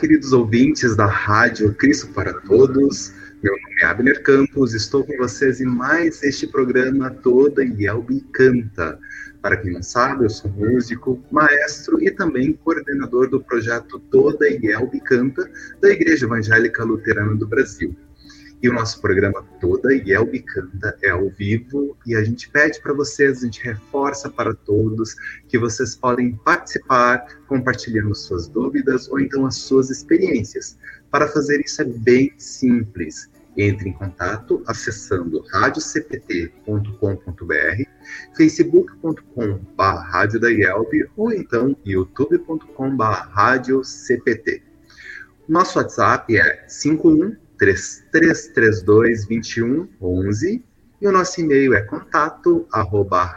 queridos ouvintes da Rádio Cristo para Todos. Meu nome é Abner Campos, estou com vocês em mais este programa Toda Yelbi Canta. Para quem não sabe, eu sou músico, maestro e também coordenador do projeto Toda Yelbi Canta da Igreja Evangélica Luterana do Brasil. E o nosso programa toda, Yelbi Canta, é ao vivo e a gente pede para vocês, a gente reforça para todos que vocês podem participar compartilhando suas dúvidas ou então as suas experiências. Para fazer isso é bem simples. Entre em contato acessando radiocpt.com.br, facebook.com.br ou então youtube.com.br. Nosso WhatsApp é 51 3332 2111 e o nosso e-mail é contato arroba.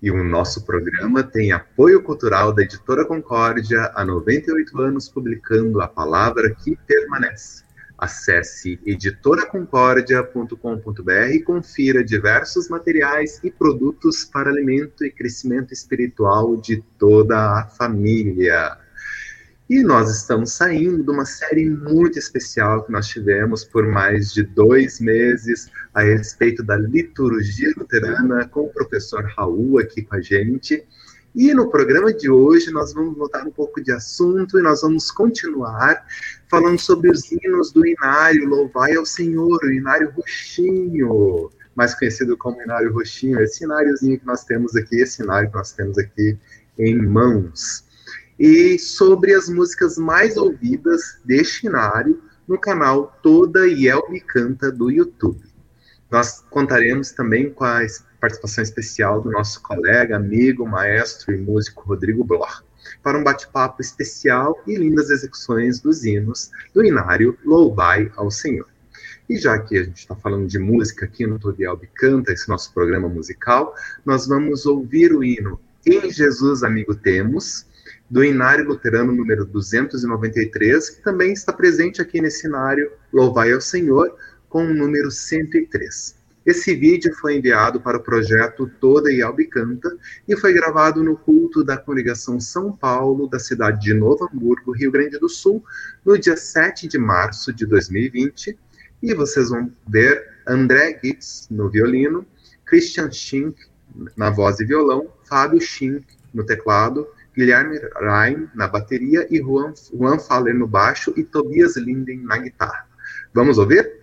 E o nosso programa tem apoio cultural da Editora Concórdia há 98 anos publicando a palavra que permanece. Acesse editoraconcordia.com.br e confira diversos materiais e produtos para alimento e crescimento espiritual de toda a família. E nós estamos saindo de uma série muito especial que nós tivemos por mais de dois meses a respeito da liturgia luterana com o professor Raul aqui com a gente. E no programa de hoje nós vamos voltar um pouco de assunto e nós vamos continuar falando sobre os hinos do Inário, Louvai ao Senhor, o Inário Roxinho, mais conhecido como Inário Roxinho, esse ináriozinho que nós temos aqui, esse inário que nós temos aqui em mãos e sobre as músicas mais ouvidas deste inário no canal Toda Yel Me Canta do YouTube. Nós contaremos também com a participação especial do nosso colega, amigo, maestro e músico Rodrigo Bloch, para um bate-papo especial e lindas execuções dos hinos do inário Louvai ao Senhor. E já que a gente está falando de música aqui no Todo Me Canta, esse nosso programa musical, nós vamos ouvir o hino Em Jesus Amigo Temos, do Inário Luterano número 293, que também está presente aqui nesse Inário Louvai ao Senhor, com o número 103. Esse vídeo foi enviado para o projeto Toda e Albicanta e foi gravado no culto da congregação São Paulo, da cidade de Novo Hamburgo, Rio Grande do Sul, no dia 7 de março de 2020. E vocês vão ver André Gitz no violino, Christian Schink na voz e violão, Fábio Schink no teclado, Guilherme Rain na bateria e Juan, Juan Faller no baixo e Tobias Linden na guitarra. Vamos ouvir?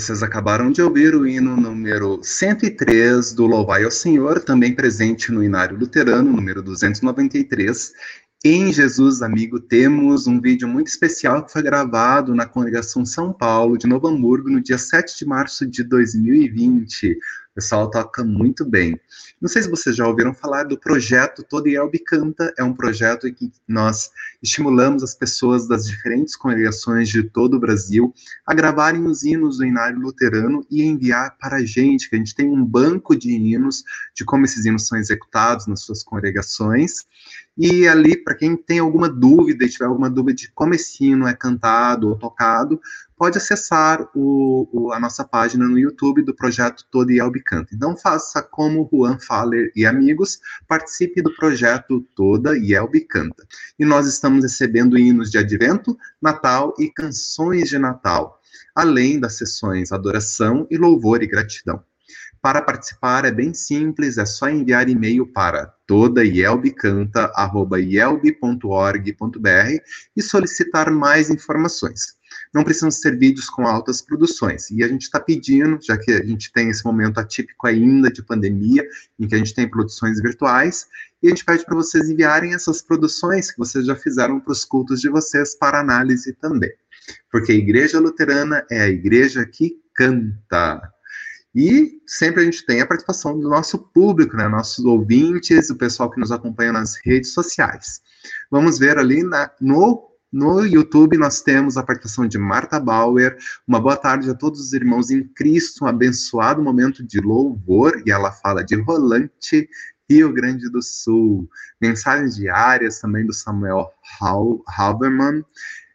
Vocês acabaram de ouvir o hino número 103 do Louvai ao Senhor, também presente no Inário Luterano, número 293. Em Jesus Amigo temos um vídeo muito especial que foi gravado na Congregação São Paulo de Novo Hamburgo no dia 7 de março de 2020. O pessoal toca muito bem. Não sei se vocês já ouviram falar do projeto Todo Elbe Canta. É um projeto em que nós estimulamos as pessoas das diferentes congregações de todo o Brasil a gravarem os hinos do Inário Luterano e enviar para a gente, que a gente tem um banco de hinos, de como esses hinos são executados nas suas congregações. E ali, para quem tem alguma dúvida, tiver alguma dúvida de como esse hino é cantado ou tocado, pode acessar o, o, a nossa página no YouTube do projeto Todo Yelb Canta. Então faça como Juan Faller e amigos, participe do projeto Toda Yelb Canta. E nós estamos recebendo hinos de advento, Natal e canções de Natal, além das sessões Adoração e Louvor e Gratidão. Para participar é bem simples, é só enviar e-mail para todaielbcanta.org.br e solicitar mais informações não precisam ser vídeos com altas produções. E a gente está pedindo, já que a gente tem esse momento atípico ainda de pandemia, em que a gente tem produções virtuais, e a gente pede para vocês enviarem essas produções que vocês já fizeram para os cultos de vocês para análise também. Porque a Igreja Luterana é a igreja que canta. E sempre a gente tem a participação do nosso público, né, nossos ouvintes, o pessoal que nos acompanha nas redes sociais. Vamos ver ali na, no no YouTube nós temos a participação de Marta Bauer. Uma boa tarde a todos os irmãos em Cristo, um abençoado momento de louvor. E ela fala de Rolante, Rio Grande do Sul. Mensagens diárias também do Samuel Halberman.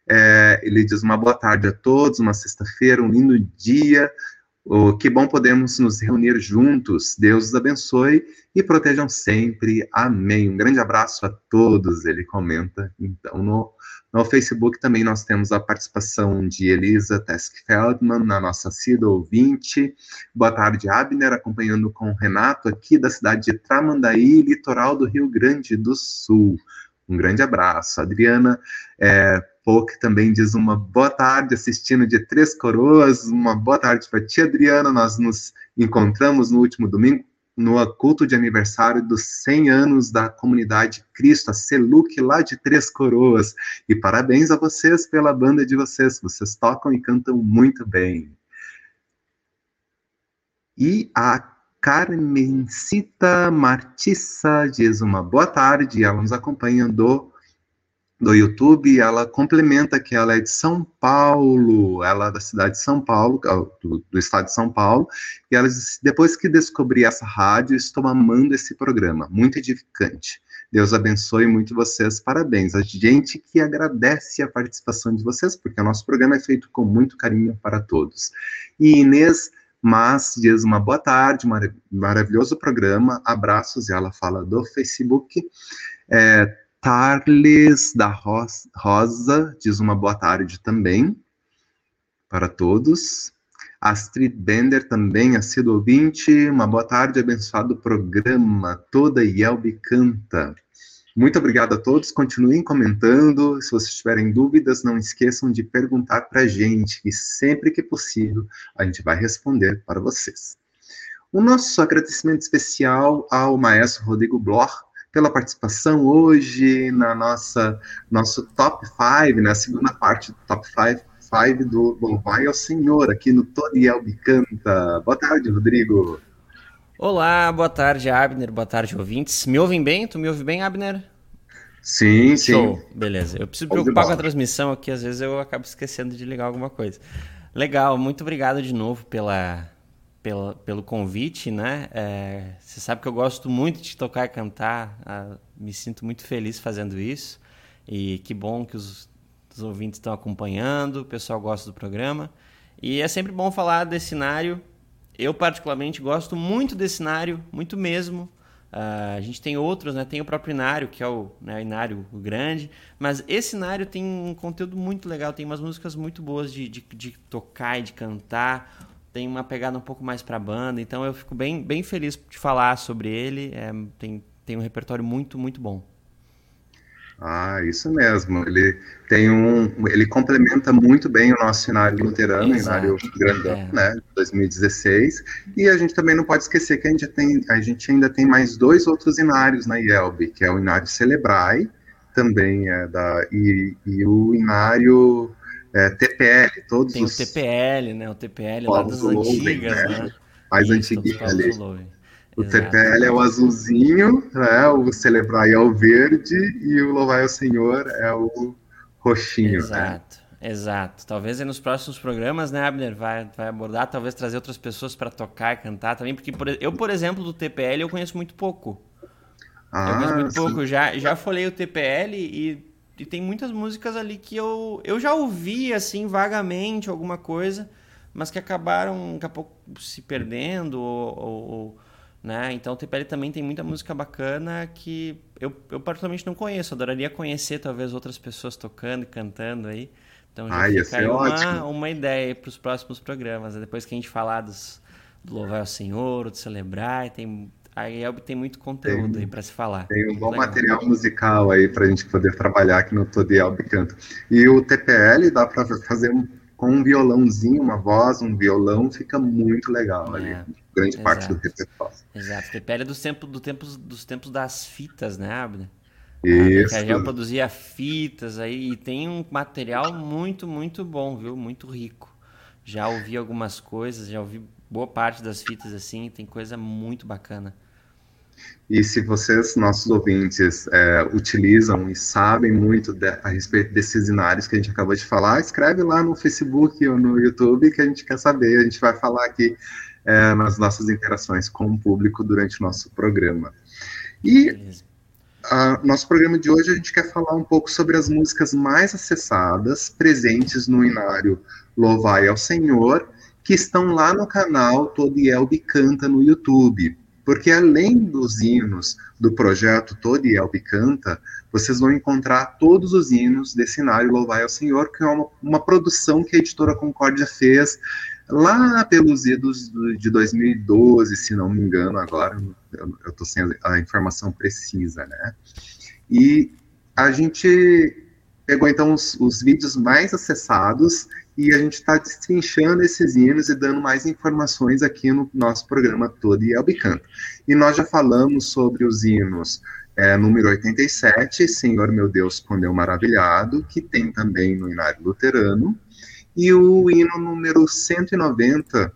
É, ele diz uma boa tarde a todos, uma sexta-feira, um lindo dia. Oh, que bom podemos nos reunir juntos. Deus os abençoe e protejam sempre. Amém. Um grande abraço a todos, ele comenta, então, no no Facebook também nós temos a participação de Elisa Tesk-Feldman, na nossa CIDA ouvinte. Boa tarde, Abner, acompanhando com o Renato aqui da cidade de Tramandaí, litoral do Rio Grande do Sul. Um grande abraço. Adriana é, Pouque também diz uma boa tarde, assistindo de Três Coroas. Uma boa tarde para ti, Adriana. Nós nos encontramos no último domingo no culto de aniversário dos 100 anos da comunidade Cristo, a Seluc, lá de Três Coroas. E parabéns a vocês pela banda de vocês, vocês tocam e cantam muito bem. E a Carmencita Martissa diz uma boa tarde, ela nos acompanha do do YouTube, ela complementa que ela é de São Paulo, ela é da cidade de São Paulo, é do, do estado de São Paulo, e ela disse, depois que descobri essa rádio, estou amando esse programa, muito edificante. Deus abençoe muito vocês, parabéns. A gente que agradece a participação de vocês, porque o nosso programa é feito com muito carinho para todos. E Inês mas diz uma boa tarde, mar maravilhoso programa, abraços, e ela fala do Facebook. É, Tarles da Rosa diz uma boa tarde também para todos. Astrid Bender também, assíduo ouvinte, uma boa tarde, abençoado programa, toda Yelbe canta. Muito obrigado a todos, continuem comentando, se vocês tiverem dúvidas, não esqueçam de perguntar para a gente, e sempre que possível, a gente vai responder para vocês. O nosso agradecimento especial ao maestro Rodrigo Bloch, pela participação hoje na nossa nosso top 5, na segunda parte do top 5 do Louvai ao Senhor, aqui no Toriel Bicanta. Boa tarde, Rodrigo. Olá, boa tarde, Abner, boa tarde, ouvintes. Me ouvem bem? Tu me ouve bem, Abner? Sim, Show. sim. Beleza. Eu preciso preocupar com a transmissão aqui, às vezes eu acabo esquecendo de ligar alguma coisa. Legal, muito obrigado de novo pela, pelo convite, né? É, você sabe que eu gosto muito de tocar e cantar, ah, me sinto muito feliz fazendo isso. E que bom que os, os ouvintes estão acompanhando, o pessoal gosta do programa. E é sempre bom falar desse cenário. Eu, particularmente, gosto muito desse cenário, muito mesmo. Uh, a gente tem outros, né? Tem o próprio Inário, que é o, né, o Inário grande. Mas esse Inário tem um conteúdo muito legal, tem umas músicas muito boas de, de, de tocar e de cantar tem uma pegada um pouco mais para a banda, então eu fico bem, bem feliz de falar sobre ele. É, tem, tem um repertório muito, muito bom. Ah, isso mesmo. Ele tem um, ele complementa muito bem o nosso cenário luterano, o cenário grandão, é. né, 2016. E a gente também não pode esquecer que a gente tem, a gente ainda tem mais dois outros inários na IELB, que é o inário Celebrai, também é da e, e o inário é, TPL, todos tem os o TPL, né, o TPL lá das antigas, né? né? Mais antiguinho ali. O TPL é o azulzinho, né? o Celebrai é o verde e o Louvai ao Senhor é o roxinho. Exato, né? exato. Talvez nos próximos programas, né, Abner, vai, vai abordar, talvez trazer outras pessoas para tocar e cantar também, porque por, eu, por exemplo, do TPL eu conheço muito pouco. Ah, eu conheço muito sim. pouco. Já, já folhei o TPL e, e tem muitas músicas ali que eu, eu já ouvi, assim, vagamente alguma coisa, mas que acabaram daqui a pouco se perdendo ou, ou né? Então o TPL também tem muita música bacana que eu, eu particularmente não conheço. Adoraria conhecer talvez outras pessoas tocando e cantando aí. Então já ah, fica aí uma, uma ideia para os próximos programas. Né? Depois que a gente falar dos, do Louvar ao Senhor, do Celebrar, tem, aí tem muito conteúdo tem, aí para se falar. Tem um bom Legal. material musical aí para a gente poder trabalhar aqui no Todo Elbe Canto. E o TPL dá para fazer um, com um violãozinho, uma voz, um violão, fica muito legal é. ali grande Exato. parte do repertório. Exato. Tepera é dos tempos, do tempos, dos tempos das fitas, né, Abner? Isso. A já produzia fitas aí e tem um material muito, muito bom, viu? Muito rico. Já ouvi algumas coisas, já ouvi boa parte das fitas assim, tem coisa muito bacana. E se vocês, nossos ouvintes, é, utilizam e sabem muito de, a respeito desses inários que a gente acabou de falar, escreve lá no Facebook ou no YouTube que a gente quer saber. A gente vai falar aqui é, nas nossas interações com o público durante o nosso programa. E a, nosso programa de hoje a gente quer falar um pouco sobre as músicas mais acessadas, presentes no inário Louvai ao Senhor, que estão lá no canal Todielbe Canta no YouTube. Porque além dos hinos do projeto Todielbe Canta, vocês vão encontrar todos os hinos desse inário Louvai ao Senhor, que é uma, uma produção que a editora Concórdia fez lá pelos idos de 2012, se não me engano, agora eu estou sem a informação precisa, né? E a gente pegou então os, os vídeos mais acessados e a gente está destrinchando esses hinos e dando mais informações aqui no nosso programa todo e Albicanta. E nós já falamos sobre os hinos é, número 87, Senhor meu Deus, quando eu maravilhado, que tem também no Inário Luterano, e o hino número 190,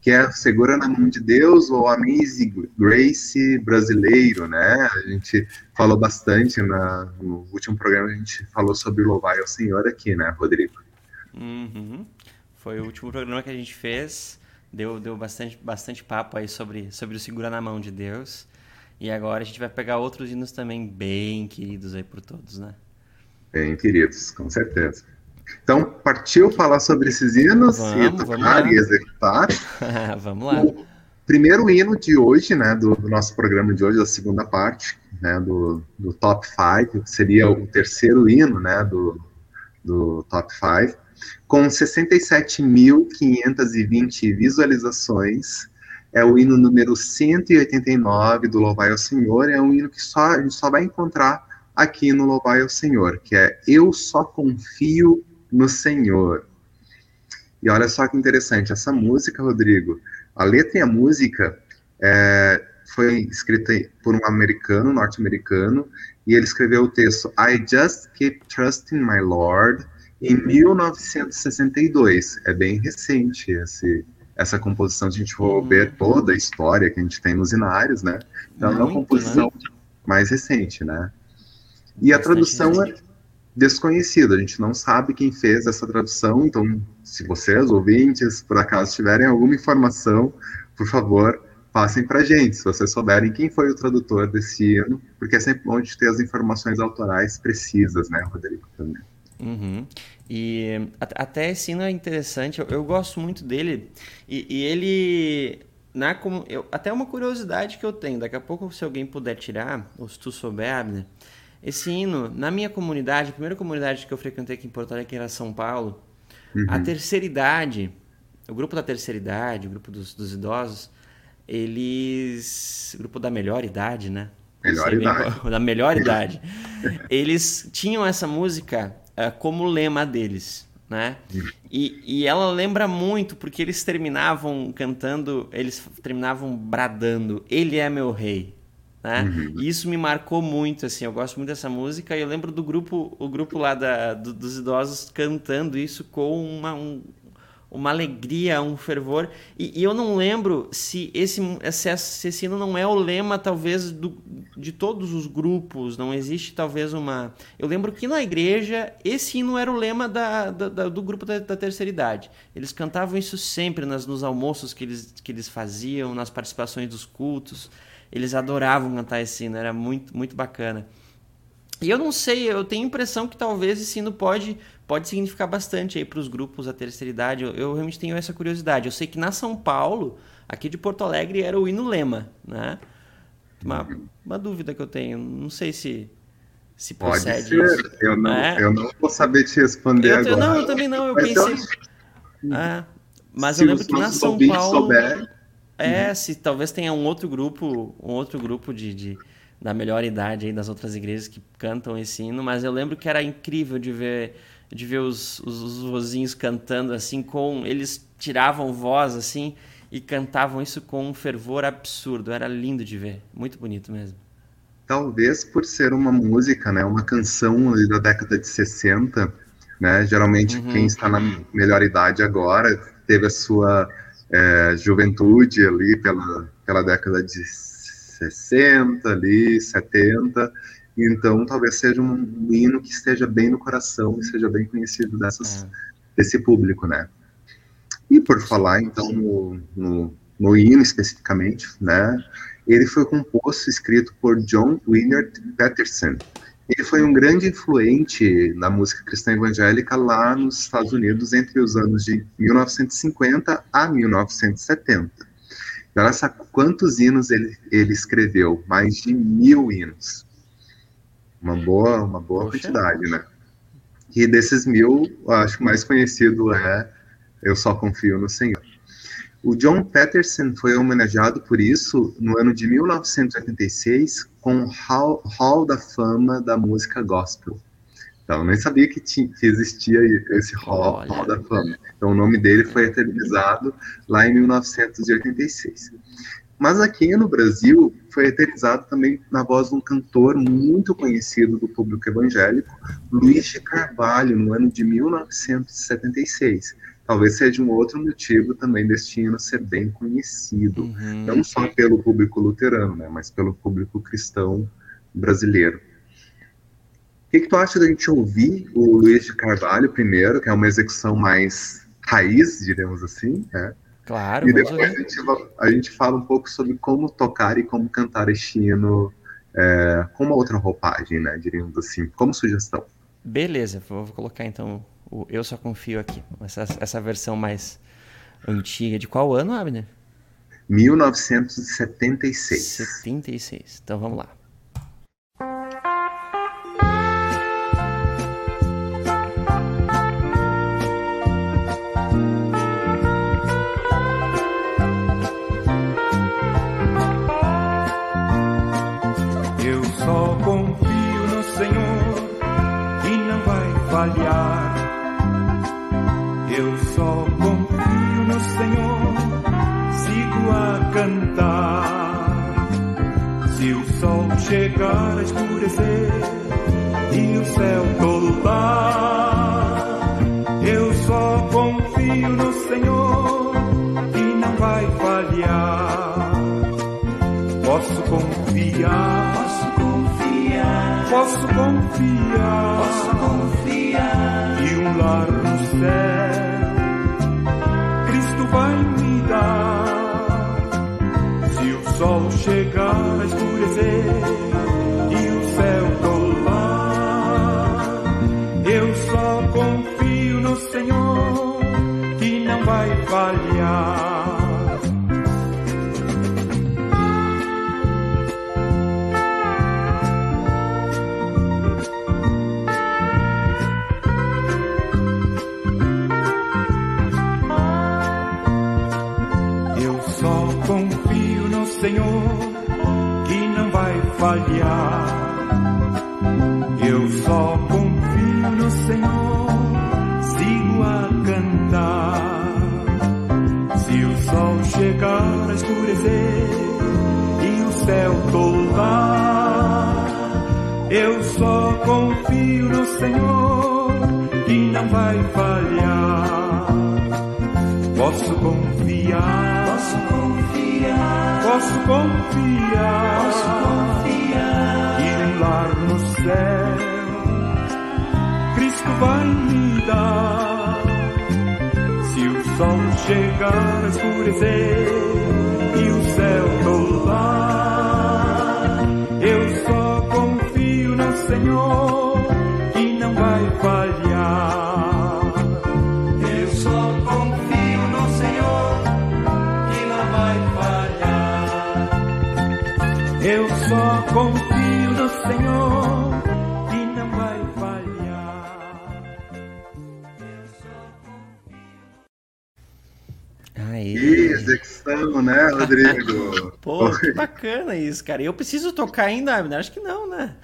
que é Segura na Mão de Deus, ou Amazing Grace brasileiro, né? A gente falou bastante na, no último programa, a gente falou sobre Louvai ao Senhor aqui, né, Rodrigo? Uhum. Foi o último programa que a gente fez, deu, deu bastante, bastante papo aí sobre, sobre o Segura na Mão de Deus. E agora a gente vai pegar outros hinos também bem queridos aí por todos, né? Bem queridos, com certeza. Então, partiu falar sobre esses hinos vamos, e tocar e executar. vamos lá. O primeiro hino de hoje, né, do, do, nosso programa de hoje, da segunda parte, né, do, do Top 5, seria o terceiro hino, né, do, do Top 5, com 67.520 visualizações. É o hino número 189 do Louvai ao Senhor, é um hino que só, a gente só vai encontrar aqui no Louvai ao Senhor, que é Eu Só Confio no Senhor. E olha só que interessante, essa música, Rodrigo, a letra e a música é, foi escrita por um americano, norte-americano, e ele escreveu o texto I Just Keep Trusting My Lord em 1962. É bem recente esse, essa composição, se a gente for uhum. ver toda a história que a gente tem nos inários, né? Então Muito, é uma composição né? mais recente, né? E a tradução é desconhecido. A gente não sabe quem fez essa tradução, então, se vocês, ouvintes, por acaso tiverem alguma informação, por favor, passem para a gente, se vocês souberem quem foi o tradutor desse hino, porque é sempre bom de ter as informações autorais precisas, né, Rodrigo, também. Uhum. E até esse hino é interessante, eu, eu gosto muito dele, e, e ele... Na, eu, até uma curiosidade que eu tenho, daqui a pouco se alguém puder tirar, ou se tu souber, Abner, esse hino, na minha comunidade, a primeira comunidade que eu frequentei aqui em Porto Alegre, que era São Paulo, uhum. a terceira idade, o grupo da terceira idade, o grupo dos, dos idosos, eles. O grupo da melhor idade, né? melhor idade. Da melhor idade. Eles tinham essa música uh, como lema deles, né? E, e ela lembra muito porque eles terminavam cantando, eles terminavam bradando: Ele é meu rei. Né? Uhum. E isso me marcou muito, assim, eu gosto muito dessa música e eu lembro do grupo, o grupo lá da, do, dos idosos cantando isso com uma, um, uma alegria, um fervor. E, e, eu não lembro se esse, esse hino não é o lema, talvez, do, de todos os grupos. Não existe, talvez, uma. Eu lembro que na igreja esse hino era o lema da, da, da do grupo da, da, terceira idade. Eles cantavam isso sempre nas, nos almoços que eles, que eles faziam, nas participações dos cultos. Eles adoravam cantar esse hino, era muito, muito bacana. E eu não sei, eu tenho a impressão que talvez esse hino pode pode significar bastante aí para os grupos da terceira idade. Eu, eu, realmente tenho essa curiosidade. Eu sei que na São Paulo, aqui de Porto Alegre, era o hino lema, né? Uma, uma dúvida que eu tenho. Não sei se se procede. Pode ser. Isso. Eu não, é? eu não vou saber te responder eu, agora. Não, eu também não. Eu mas pensei. Eu... Ah, mas eu lembro que na São Paulo. Souber... É, uhum. se talvez tenha um outro grupo, um outro grupo de, de da melhor idade aí das outras igrejas que cantam esse hino, mas eu lembro que era incrível de ver de ver os, os, os vozinhos cantando assim com eles tiravam voz assim e cantavam isso com um fervor absurdo era lindo de ver muito bonito mesmo talvez por ser uma música né uma canção da década de 60 né geralmente uhum. quem está na melhor idade agora teve a sua é, juventude ali pela pela década de 60 ali 70 então, talvez seja um hino que esteja bem no coração e seja bem conhecido dessas, é. desse público, né? E por falar, então, no, no, no hino especificamente, né? Ele foi composto, escrito por John Willard Patterson. Ele foi um grande influente na música cristã evangélica lá nos Estados Unidos entre os anos de 1950 a 1970. olha só quantos hinos ele, ele escreveu, mais de mil hinos. Uma boa, uma boa quantidade, né? E desses mil, acho que o mais conhecido é Eu Só Confio no Senhor. O John Patterson foi homenageado por isso no ano de 1986 com o Hall, Hall da Fama da Música Gospel. Então, eu nem sabia que, tinha, que existia esse Hall, Hall, da Fama. Então, o nome dele foi eternizado lá em 1986. Mas aqui no Brasil foi eternizado também na voz de um cantor muito conhecido do público evangélico, Luiz de Carvalho, no ano de 1976. Talvez seja um outro motivo também deste hino ser bem conhecido, uhum. não só pelo público luterano, né, mas pelo público cristão brasileiro. O que, que tu acha da gente ouvir o Luiz de Carvalho primeiro, que é uma execução mais raiz, diremos assim, né? Claro. E depois a gente, a gente, fala um pouco sobre como tocar e como cantar este hino é, com uma outra roupagem, né? Diríamos assim, como sugestão. Beleza, vou colocar então o Eu Só Confio aqui. Essa, essa versão mais antiga. De qual ano, Abner? 1976. 76. Então vamos lá. Chegar a escurecer e o céu tolar. Eu só confio no Senhor que não vai falhar. Posso confiar, posso confiar, posso confiar. E um lar no céu, Senhor, que não vai falhar. Posso confiar, Posso confiar, posso confiar. posso confiar. e um lar no céu. Cristo vai me dar. Se o sol chegar a escurecer Senhor que não vai falhar. Aí. Execução, né, Rodrigo? Pô, que bacana isso, cara. Eu preciso tocar ainda? Acho que não, né?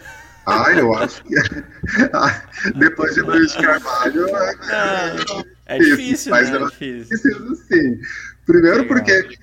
Ah, eu acho que Ah, depois de Luiz Carvalho É Isso, difícil, mas né? É difícil. preciso sim. Primeiro Legal. porque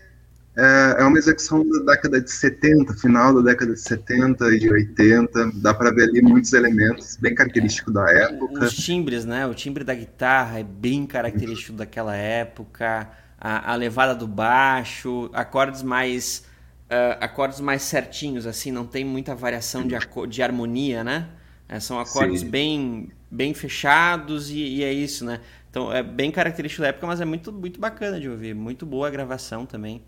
é, é uma execução da década de 70, final da década de 70 e 80. Dá para ver ali muitos elementos bem característicos da época. Os timbres, né? O timbre da guitarra é bem característico daquela época. A, a levada do baixo, acordes mais ah, acordes mais certinhos, assim, não tem muita variação de, de harmonia, né? É, são acordes Sim. bem bem fechados e, e é isso, né? Então é bem característico da época, mas é muito muito bacana de ouvir, muito boa a gravação também.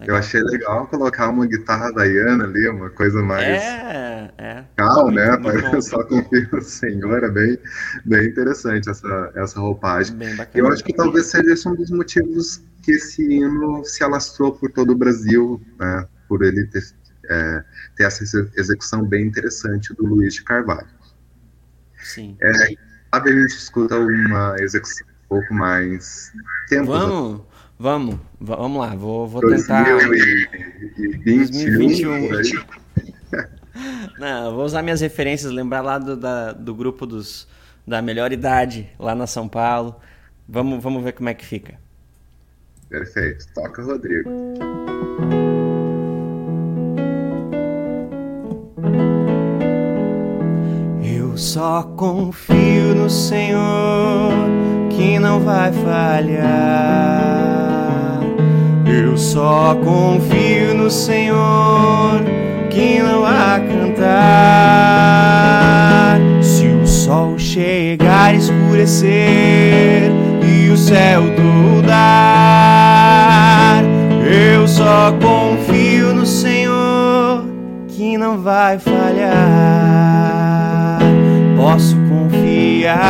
Eu achei legal colocar uma guitarra Diana ali, uma coisa mais É, é. calma, muito- né? muito bom. Eu só confio no Senhor. É bem, bem interessante essa, essa roupagem. Bacana. Eu acho que talvez seja esse um dos motivos que esse hino se alastrou por todo o Brasil, né? Por ele ter, é, ter essa exe- execução bem interessante do Luiz de Carvalho. Sim. É, sabe, a gente escuta uma execução um pouco mais tempo Vamos, vamos, va- vamos lá, vou, vou tentar. 2021. 2021. por aí. Não, vou usar minhas referências, lembrar lá do, da- do grupo dos, da melhor idade, lá na São Paulo. Vamos, vamos ver como é que fica. Perfeito. Toca, Rodrigo. Eu só confio no Senhor que não vai falhar. Eu só confio no Senhor que não vai cantar. Se o sol chegar a escurecer e o céu toldar, eu só confio no Senhor que não vai falhar. Posso confiar,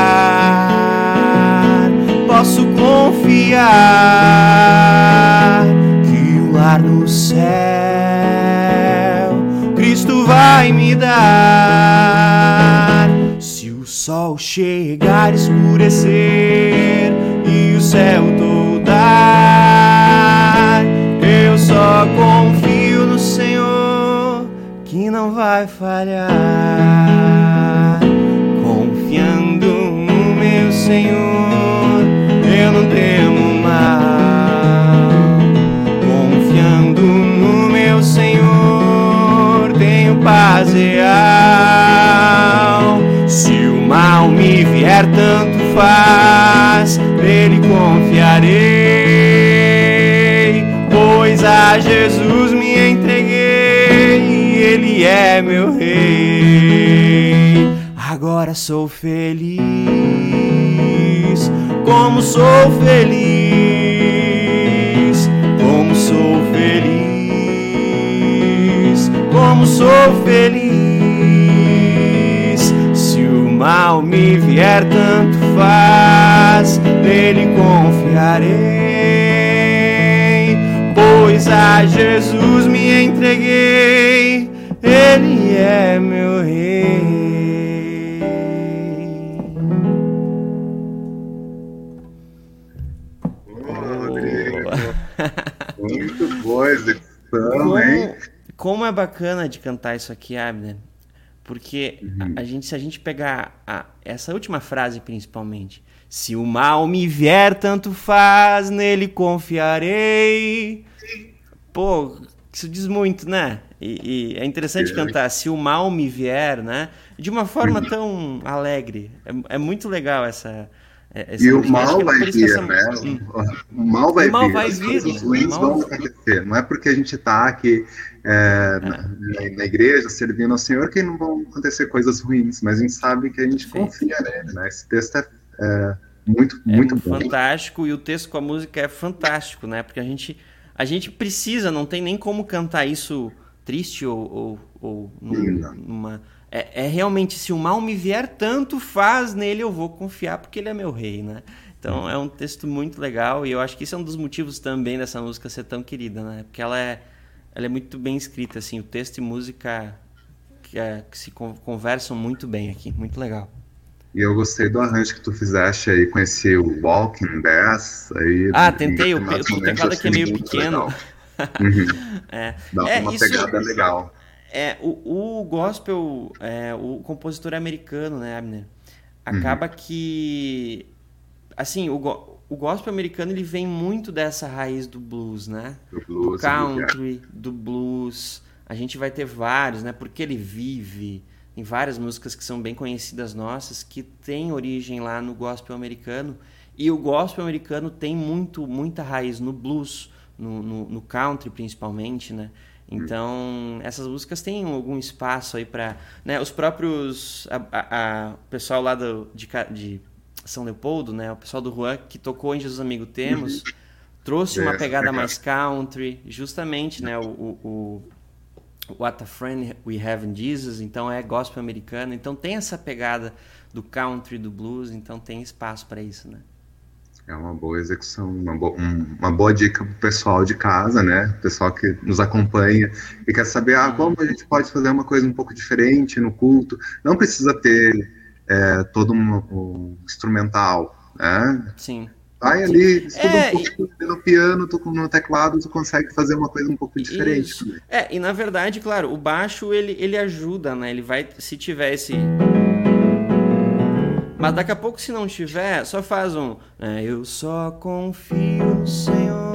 posso confiar a escurecer e o céu toldar, eu só confio no Senhor que não vai falhar. Confiando no meu Senhor, eu não temo mal. Confiando no meu Senhor, tenho paz real. Se o mal me vier, tanto faz, nele confiarei. Pois a Jesus me entreguei, e ele é meu rei. Agora sou feliz, como sou feliz, como sou feliz, como sou feliz. Mal me vier, tanto faz, nele confiarei. Pois a Jesus me entreguei, ele é meu rei. Rodrigo. Muito boa execução, hein? Com, como é bacana de cantar isso aqui, Abner. Porque uhum. a, a, gente, se a gente pegar a, essa última frase principalmente, se o mal me vier, tanto faz, nele confiarei. Pô, isso diz muito, né? E, e é interessante é. cantar se o mal me vier, né? De uma forma uhum. tão alegre. É, é muito legal essa, é, e o mal vai vir, essa... né? O mal vai o mal vir. Vai As vir, coisas ruins mal... vão acontecer. Não é porque a gente está aqui é, é. Na, na, igreja servindo ao Senhor que não vão acontecer coisas ruins, mas a gente sabe que a gente confia nele, né? Esse texto é, é muito, é muito bom. fantástico e o texto com a música é fantástico, né? Porque a gente, a gente precisa, não tem nem como cantar isso triste ou, ou, ou num, numa é, é, realmente se o mal me vier, tanto faz nele eu vou confiar porque ele é meu rei, né? Então é um texto muito legal e eu acho que isso é um dos motivos também dessa música ser tão querida, né? Porque ela é, ela é muito bem escrita, assim, o texto e música que, é, que se conversam muito bem aqui, muito legal. E eu gostei do arranjo que tu fizeste aí com esse Walking Bass aí. Ah, tentei, o, o teclado aqui é meio pequeno. Uhum. é. Dá é, uma isso, pegada legal. É, o, o gospel, é, o compositor americano, né, Abner? Acaba uhum. que. Assim, o, o gospel americano ele vem muito dessa raiz do blues, né? Do, blues, do country, do blues. A gente vai ter vários, né? Porque ele vive. Tem várias músicas que são bem conhecidas nossas que têm origem lá no gospel americano. E o gospel americano tem muito, muita raiz no blues, no, no, no country principalmente, né? Então, essas músicas têm algum espaço aí para. Né, os próprios. A, a, a, o pessoal lá do, de, de, São Leopoldo, né, o pessoal do Juan, que tocou em Jesus Amigo Temos, trouxe uma pegada mais country, justamente, né, o, o, o What a Friend We Have in Jesus, então é gospel americano, então tem essa pegada do country, do blues, então tem espaço para isso, né. É uma boa execução, uma, bo uma boa dica para o pessoal de casa, né? O pessoal que nos acompanha e quer saber ah, como a gente pode fazer uma coisa um pouco diferente no culto. Não precisa ter é, todo um, um, instrumental, né? Sim. Vai ali, estuda é, um pouco e... no piano, tu, no teclado, tu consegue fazer uma coisa um pouco diferente. Isso. É, e na verdade, claro, o baixo ele, ele ajuda, né? Ele vai, se tiver esse mas daqui a pouco, se não tiver, só faz um. Né, eu só confio no Senhor.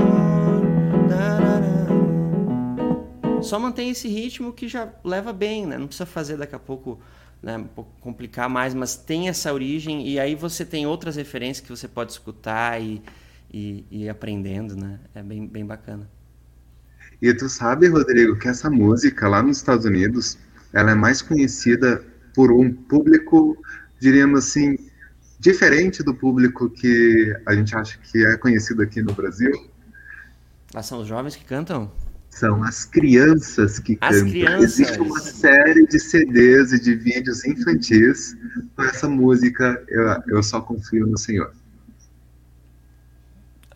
Só mantém esse ritmo que já leva bem, né? Não precisa fazer daqui a pouco, né? Um pouco complicar mais, mas tem essa origem e aí você tem outras referências que você pode escutar e, e, e aprendendo, né? É bem, bem bacana. E tu sabe, Rodrigo, que essa música lá nos Estados Unidos, ela é mais conhecida por um público diríamos assim, diferente do público que a gente acha que é conhecido aqui no Brasil. Lá são os jovens que cantam? São as crianças que as cantam. Crianças. Existe uma série de CDs e de vídeos infantis com essa música Eu, eu Só Confio no Senhor.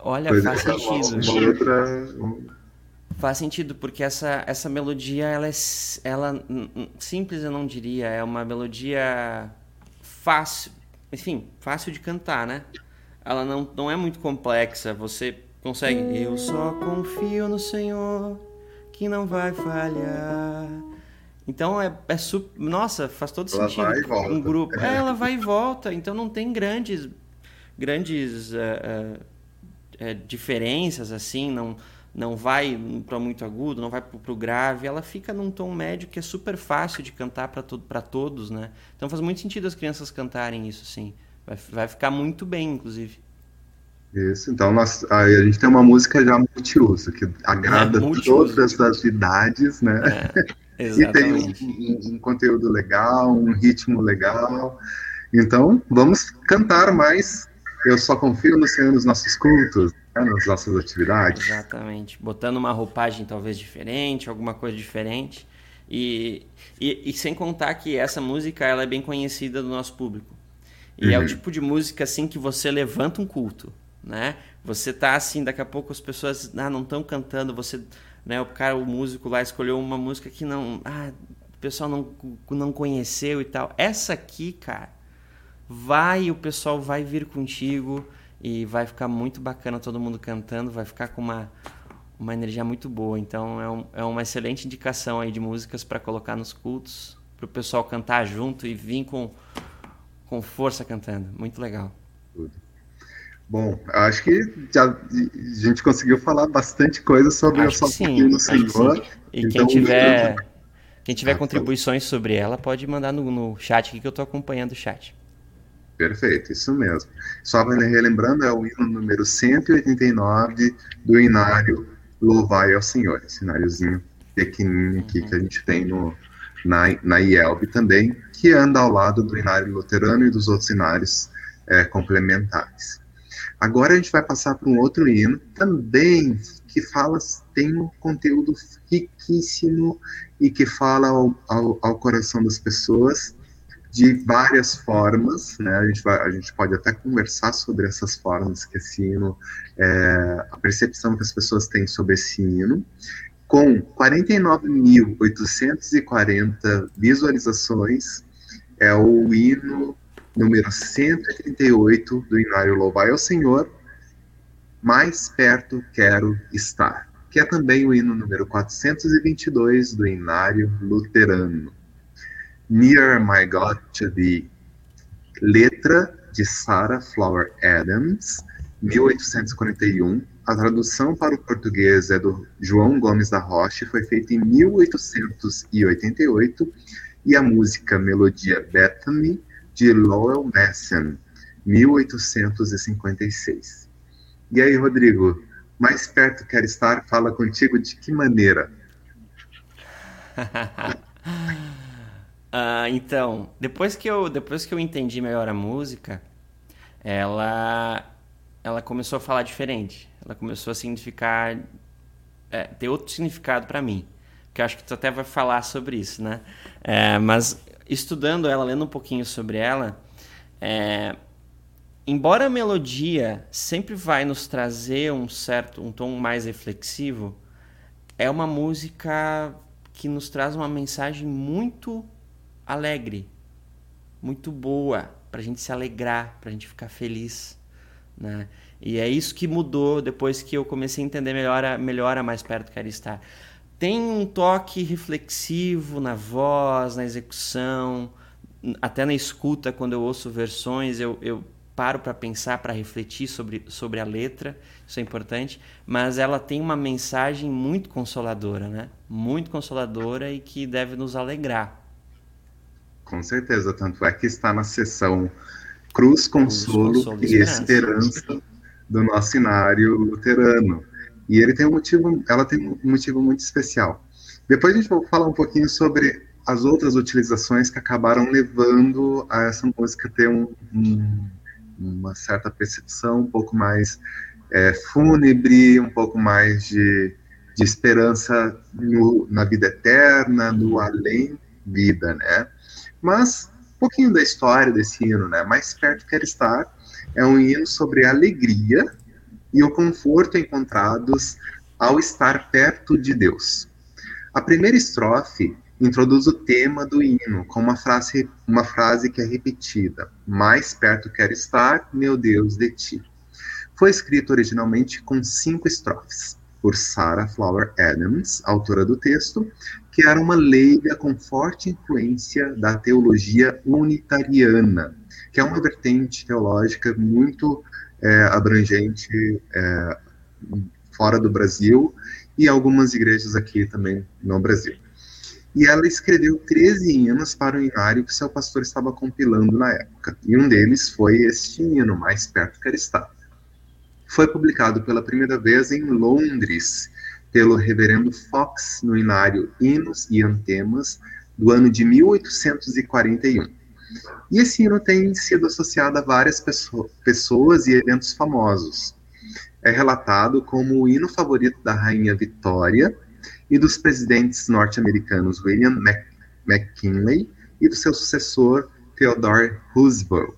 Olha, pois faz é, sentido. Uma outra, Faz sentido, porque essa, essa melodia, ela é ela, simples eu não diria, é uma melodia fácil, enfim, fácil de cantar, né? Ela não, não é muito complexa, você consegue. Eu só confio no Senhor que não vai falhar. Então é, é super. Nossa, faz todo ela sentido. Vai e volta. Um grupo. É, ela vai e volta. Então não tem grandes, grandes uh, uh, uh, diferenças assim. Não, não vai para muito agudo, não vai para o grave, ela fica num tom médio que é super fácil de cantar para to todos, né? Então faz muito sentido as crianças cantarem isso, sim. Vai, vai ficar muito bem, inclusive. Isso, então nós, a gente tem uma música já multiuso, que agrada é, todas as idades, né? É, e tem um, um, um conteúdo legal, um ritmo legal. Então, vamos cantar mais. Eu só confio no Senhor nos nossos cultos nas nossas atividades. Exatamente. Botando uma roupagem talvez diferente, alguma coisa diferente. E, e, e, sem contar que essa música ela é bem conhecida do nosso público. E uhum. é o uhum. tipo de música assim que você levanta um culto, né? Você tá assim, daqui a pouco as pessoas ah, não estão cantando, você, né, o cara, o músico lá escolheu uma música que não, ah, o pessoal não, não conheceu e tal. Essa aqui, cara, vai, o pessoal vai vir contigo e vai ficar muito bacana todo mundo cantando, vai ficar com uma, uma energia muito boa. Então é, um, é uma excelente indicação aí de músicas para colocar nos cultos, para o pessoal cantar junto e vir com, com força cantando. Muito legal. Bom, acho que já, a gente conseguiu falar bastante coisa sobre acho a sua no Senhor. E então, quem tiver, quem tiver ah, contribuições sobre ela pode mandar no, no chat aqui que eu estou acompanhando o chat. Perfeito, isso mesmo. Só relembrando, é o hino número 189 do Inário Louvai ao Senhor. Esse ináriozinho pequenininho aqui que a gente tem no, na, na IELB também, que anda ao lado do Inário Luterano e dos outros inários é, complementares. Agora a gente vai passar para um outro hino, também que fala, tem um conteúdo riquíssimo e que fala ao, ao, ao coração das pessoas de várias formas, né? A gente, vai, a gente pode até conversar sobre essas formas que esse hino, é, a percepção que as pessoas têm sobre esse hino, com 49.840 visualizações, é o hino número 138 do Inário Louvai ao Senhor, Mais Perto Quero Estar, que é também o hino número 422 do Inário Luterano. Near My God to Thee, letra de Sarah Flower Adams, 1841. A tradução para o português é do João Gomes da Rocha, foi feita em 1888, e a música Melodia Bethany, de Lowell Mason, 1856. E aí, Rodrigo, mais perto quer estar, fala contigo de que maneira? Uh, então, depois que, eu, depois que eu entendi melhor a música, ela, ela começou a falar diferente. Ela começou a significar. É, ter outro significado para mim. Que eu acho que tu até vai falar sobre isso, né? É, mas estudando ela, lendo um pouquinho sobre ela, é, embora a melodia sempre vai nos trazer um certo, um tom mais reflexivo, é uma música que nos traz uma mensagem muito alegre, muito boa, para a gente se alegrar, para a gente ficar feliz. Né? E é isso que mudou depois que eu comecei a entender melhor a, melhor a mais perto que era estar. Tem um toque reflexivo na voz, na execução, até na escuta, quando eu ouço versões, eu, eu paro para pensar, para refletir sobre, sobre a letra, isso é importante, mas ela tem uma mensagem muito consoladora, né? Muito consoladora e que deve nos alegrar. Com certeza, tanto é que está na seção Cruz, Consolo, Cruz, Consolo e Esperança. Do nosso cenário luterano. E ele tem um motivo, ela tem um motivo muito especial. Depois a gente vai falar um pouquinho sobre as outras utilizações que acabaram levando a essa música ter um, um, uma certa percepção um pouco mais é, fúnebre, um pouco mais de, de esperança no, na vida eterna, no além vida, né? Mas um pouquinho da história desse hino, né? Mais perto quer estar é um hino sobre a alegria e o conforto encontrados ao estar perto de Deus. A primeira estrofe introduz o tema do hino com uma frase, uma frase que é repetida: Mais perto quero estar, meu Deus, de ti. Foi escrito originalmente com cinco estrofes por Sarah Flower Adams, autora do texto, que era uma leiga com forte influência da teologia unitariana, que é uma vertente teológica muito é, abrangente é, fora do Brasil e algumas igrejas aqui também no Brasil. E ela escreveu 13 hinos para o inário que seu pastor estava compilando na época. E um deles foi este hino, Mais Perto Quer Estar foi publicado pela primeira vez em Londres pelo reverendo Fox no inário Hinos e Antemas do ano de 1841. E esse hino tem sido associado a várias pessoas e eventos famosos. É relatado como o hino favorito da rainha Vitória e dos presidentes norte-americanos William McKinley e do seu sucessor Theodore Roosevelt.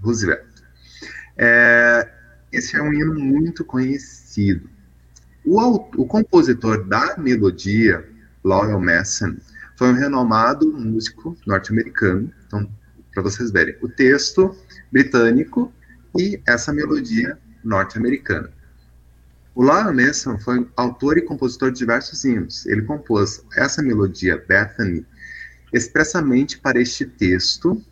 Roosevelt. É, esse é um hino muito conhecido. O, o compositor da melodia, Lowell Mason, foi um renomado músico norte-americano. Então, para vocês verem, o texto britânico e essa melodia norte-americana. O Lionel Mason foi autor e compositor de diversos hinos. Ele compôs essa melodia, Bethany, expressamente para este texto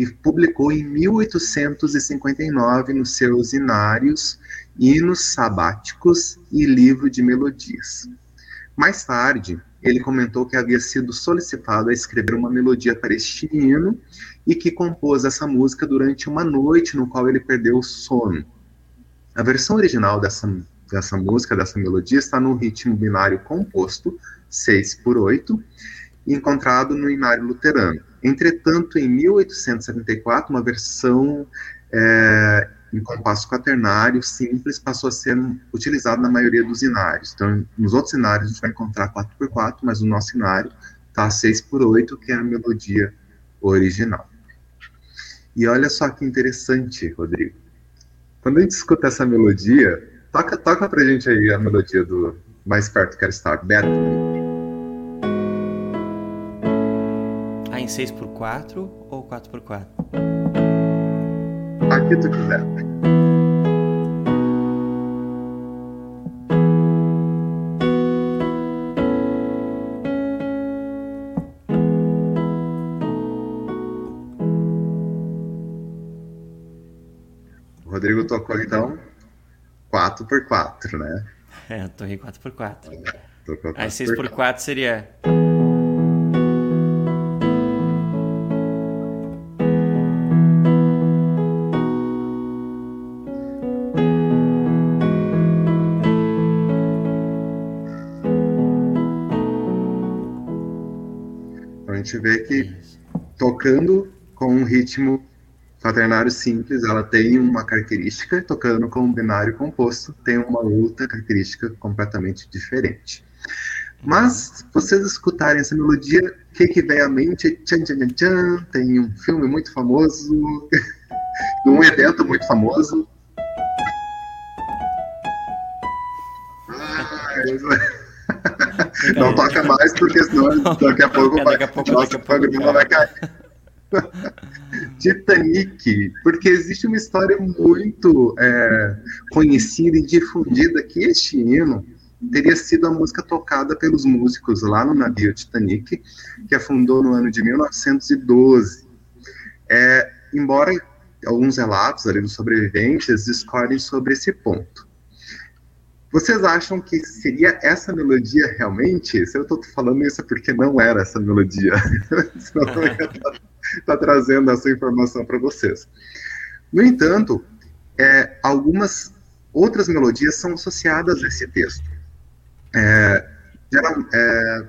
e publicou em 1859 nos seus hinários, hinos sabáticos e livro de melodias. Mais tarde, ele comentou que havia sido solicitado a escrever uma melodia para este hino e que compôs essa música durante uma noite no qual ele perdeu o sono. A versão original dessa dessa música, dessa melodia, está no ritmo binário composto, 6 por 8, encontrado no inário luterano. Entretanto, em 1874, uma versão é, em compasso quaternário simples passou a ser utilizada na maioria dos inários. Então, nos outros inários a gente vai encontrar 4 por 4, mas no nosso inário está 6 por 8, que é a melodia original. E olha só que interessante, Rodrigo. Quando a gente escuta essa melodia, Toca, toca pra gente aí a melodia do Mais Perto Quero Estar, Beto. 6x4 ou 4x4? Aqui tu quiser. O Rodrigo tocou então 4x4, né? É, eu torrei 4x4. É, Aí 6x4 seria. Ritmo quaternário simples, ela tem uma característica, tocando com um binário composto, tem uma outra característica completamente diferente. Mas, vocês escutarem essa melodia, o que, que vem à mente? Tchan, tchan, tchan, tchan, tem um filme muito famoso, um evento muito famoso. Ah, não toca mais, porque senão daqui a pouco, vai, daqui a pouco, nosso programa vai cair. Titanic, porque existe uma história muito é, conhecida e difundida que este hino teria sido a música tocada pelos músicos lá no navio Titanic, que afundou no ano de 1912. É, embora alguns relatos ali dos sobreviventes discordem sobre esse ponto. Vocês acham que seria essa melodia realmente? Se eu estou falando isso é porque não era essa melodia. Senão eu está trazendo essa informação para vocês. No entanto, é, algumas outras melodias são associadas a esse texto. É, geral, é,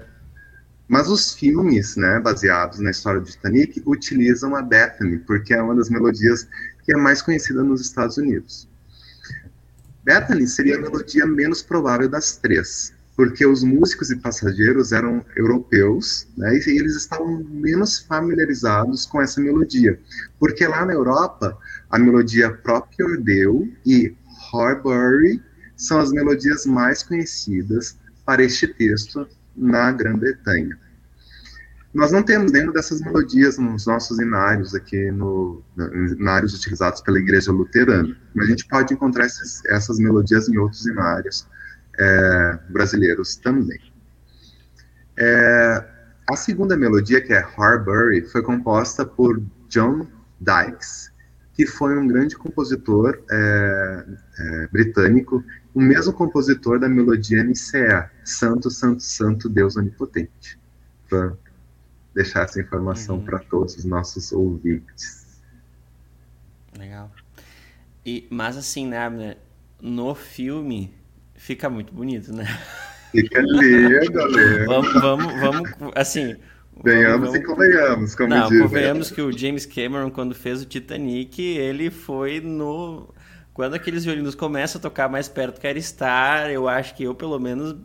mas os filmes, né, baseados na história do Titanic, utilizam a Bethany, porque é uma das melodias que é mais conhecida nos Estados Unidos. Bethany seria a melodia menos provável das três porque os músicos e passageiros eram europeus, né, e eles estavam menos familiarizados com essa melodia, porque lá na Europa a melodia própria Deu e Horbury são as melodias mais conhecidas para este texto na Grã-Bretanha. Nós não temos nenhuma dessas melodias nos nossos inários aqui, no, inários utilizados pela Igreja Luterana, mas a gente pode encontrar esses, essas melodias em outros inários, é, brasileiros também. É, a segunda melodia, que é Harbury, foi composta por John Dykes, que foi um grande compositor é, é, britânico, o mesmo compositor da melodia Nicea, Santo, Santo, Santo, Deus Onipotente. Para deixar essa informação uhum. para todos os nossos ouvintes. Legal. E, mas assim, né, no filme fica muito bonito, né? Fica lindo, lindo. vamos, vamos, vamos, assim. Venhamos vamos... e convenhamos, como Não, diz. convenhamos que o James Cameron, quando fez o Titanic, ele foi no. Quando aqueles violinos começam a tocar mais perto quer estar, eu acho que eu, pelo menos,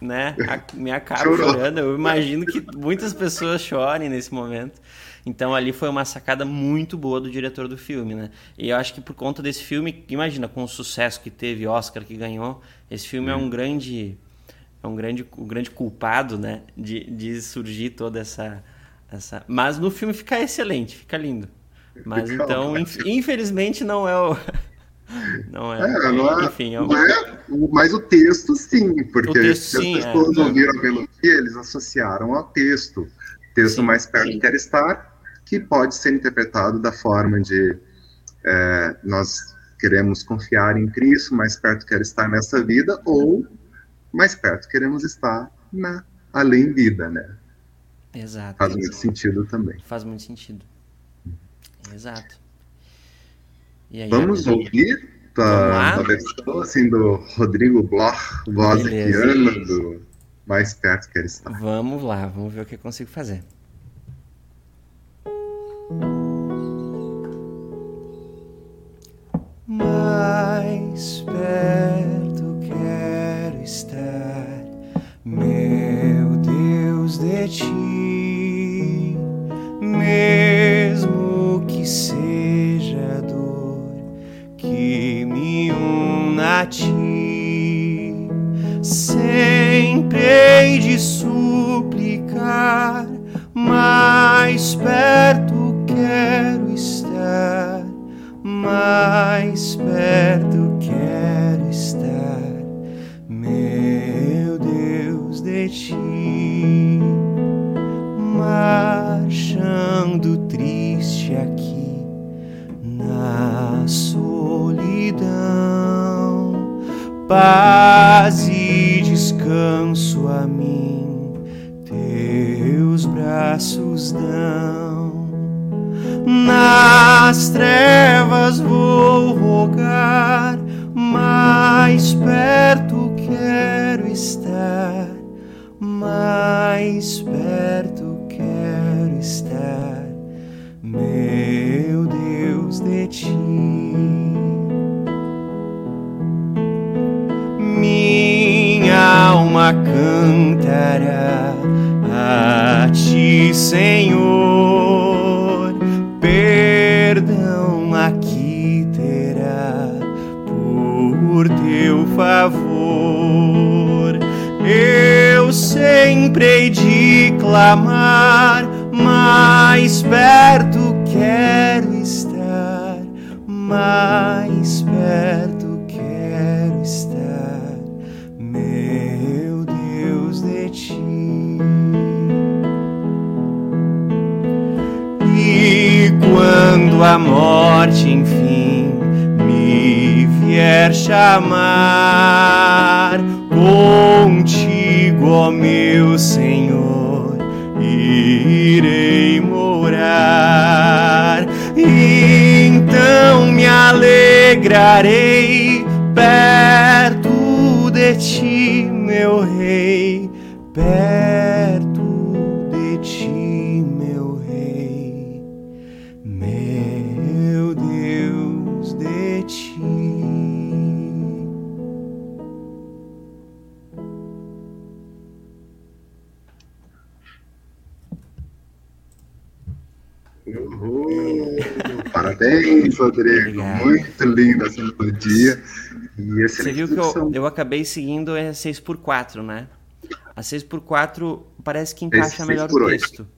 né, me acabo chorando. Eu imagino que muitas pessoas chorem nesse momento. Então ali foi uma sacada muito boa do diretor do filme, né? E eu acho que por conta desse filme, imagina, com o sucesso que teve, Oscar que ganhou, esse filme hum. é um grande é um grande um grande culpado, né, de, de surgir toda essa essa, mas no filme fica excelente, fica lindo. Mas fica então, infelizmente não é o não é, é, não é enfim, é, não é o, mas o texto sim, porque texto, se as sim, pessoas é. ouviram a melodia, eles associaram ao texto. Texto Sim, mais perto sim. quer estar, que pode ser interpretado da forma de é, nós queremos confiar em Cristo, mais perto quer estar nessa vida, ou mais perto queremos estar na além vida, né? Exato. Faz muito sentido também. Faz muito sentido. Exato. Aí, Vamos ouvir a, versão assim do Rodrigo Bloch, voz do Mais Perto Quer Estar. Vamos lá, vamos ver o que eu consigo fazer. Mais perto quero estar, meu Deus, de ti, mesmo que seja dor que me una a ti. Sempre hei de suplicar, mais perto quero estar, mais perto paz e descanso a mim, teus braços dão. Nas trevas vou rogar, mais perto Senhor. Perdão aqui terá por teu favor. Eu sempre hei de clamar, mais perto quero estar, mais quando a morte enfim me vier chamar, contigo, ó meu Senhor, irei morar. Então me alegrarei perto de ti, meu Rei, perto Rodrigo. Obrigado. Muito linda essa melodia. E Você viu que eu, eu acabei seguindo é 6x4, né? A 6x4 parece que encaixa melhor 6 o por 8. texto.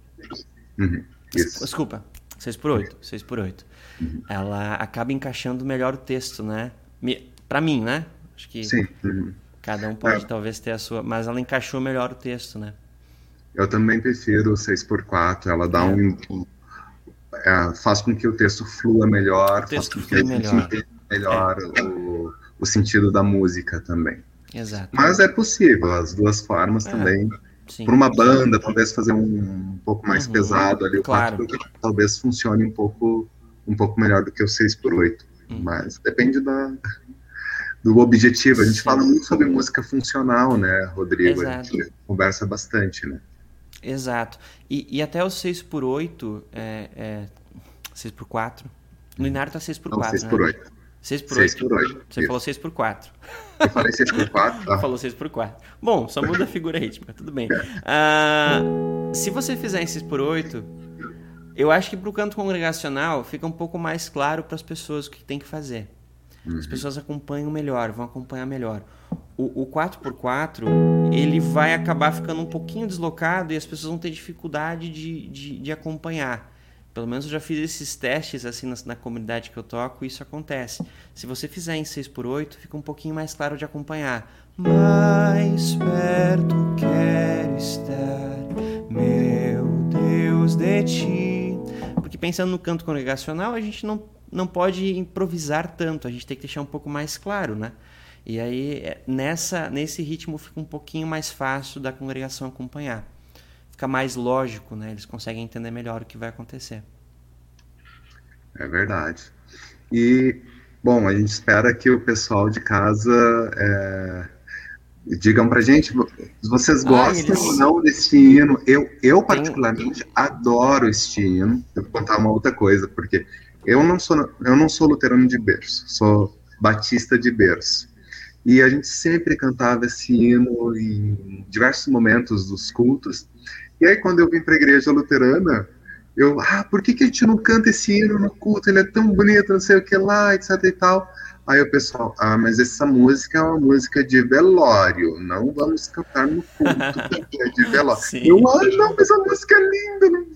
Uhum, Isso. Desculpa, 6x8, 6x8. Ela acaba encaixando melhor o texto, né? Pra mim, né? Acho que Sim. uhum. cada um pode É. talvez ter a sua, mas ela encaixou melhor o texto, né? Eu também prefiro o 6x4. Ela dá É. um. É, faz com que o texto flua melhor, O faz texto com que a gente melhor. É. entenda melhor o, o sentido da música também. Exato. Mas é possível, as duas formas É, também. Para uma banda, talvez fazer um, um pouco mais Uhum, pesado ali, o claro. 4 talvez funcione um pouco, um pouco melhor do que o 6 por 8 Uhum. Mas depende da, do objetivo. A gente Sim. fala muito sobre música funcional, né, Rodrigo? A Exato. gente conversa bastante, né? Exato. E, e até o 6x8, é, é, 6x4. No Inário tá 6x4, Não, 6 né? por 8 6x8. 6 por 8 Você falou 6x4. Eu falei 6 por 4 tá? Falou 6 por 4. Bom, só muda a figura rítmica, tudo bem. Ah, se você fizer em 6 por 8, eu acho que pro canto congregacional fica um pouco mais claro para as pessoas o que tem que fazer. As pessoas acompanham melhor, vão acompanhar melhor. O, o 4x4, ele vai acabar ficando um pouquinho deslocado e as pessoas vão ter dificuldade de, de, de acompanhar. Pelo menos eu já fiz esses testes assim na, na comunidade que eu toco e isso acontece. Se você fizer em 6 por 8 fica um pouquinho mais claro de acompanhar. Mais perto quero estar, meu Deus, de ti. Porque pensando no canto congregacional, a gente não, não pode improvisar tanto, a gente tem que deixar um pouco mais claro, né? E aí, é, nessa, nesse ritmo, fica um pouquinho mais fácil da congregação acompanhar. Fica mais lógico, né? Eles conseguem entender melhor o que vai acontecer. É verdade. E, bom, a gente espera que o pessoal de casa é, digam pra gente se vocês ah, gostam eles... ou não desse hino. Eu, eu particularmente, Tem... adoro este hino. Eu vou contar uma outra coisa, porque eu não sou, eu não sou luterano de berço, sou batista de berço. E a gente sempre cantava esse hino em diversos momentos dos cultos. E aí, quando eu vim para a igreja luterana, eu, ah, por que, que a gente não canta esse hino no culto? Ele é tão bonito, não sei o que lá, etc e tal. Aí o pessoal, ah, mas essa música é uma música de velório, não vamos cantar no culto, é de velório. Sim. Eu, ah, não, mas a música é linda.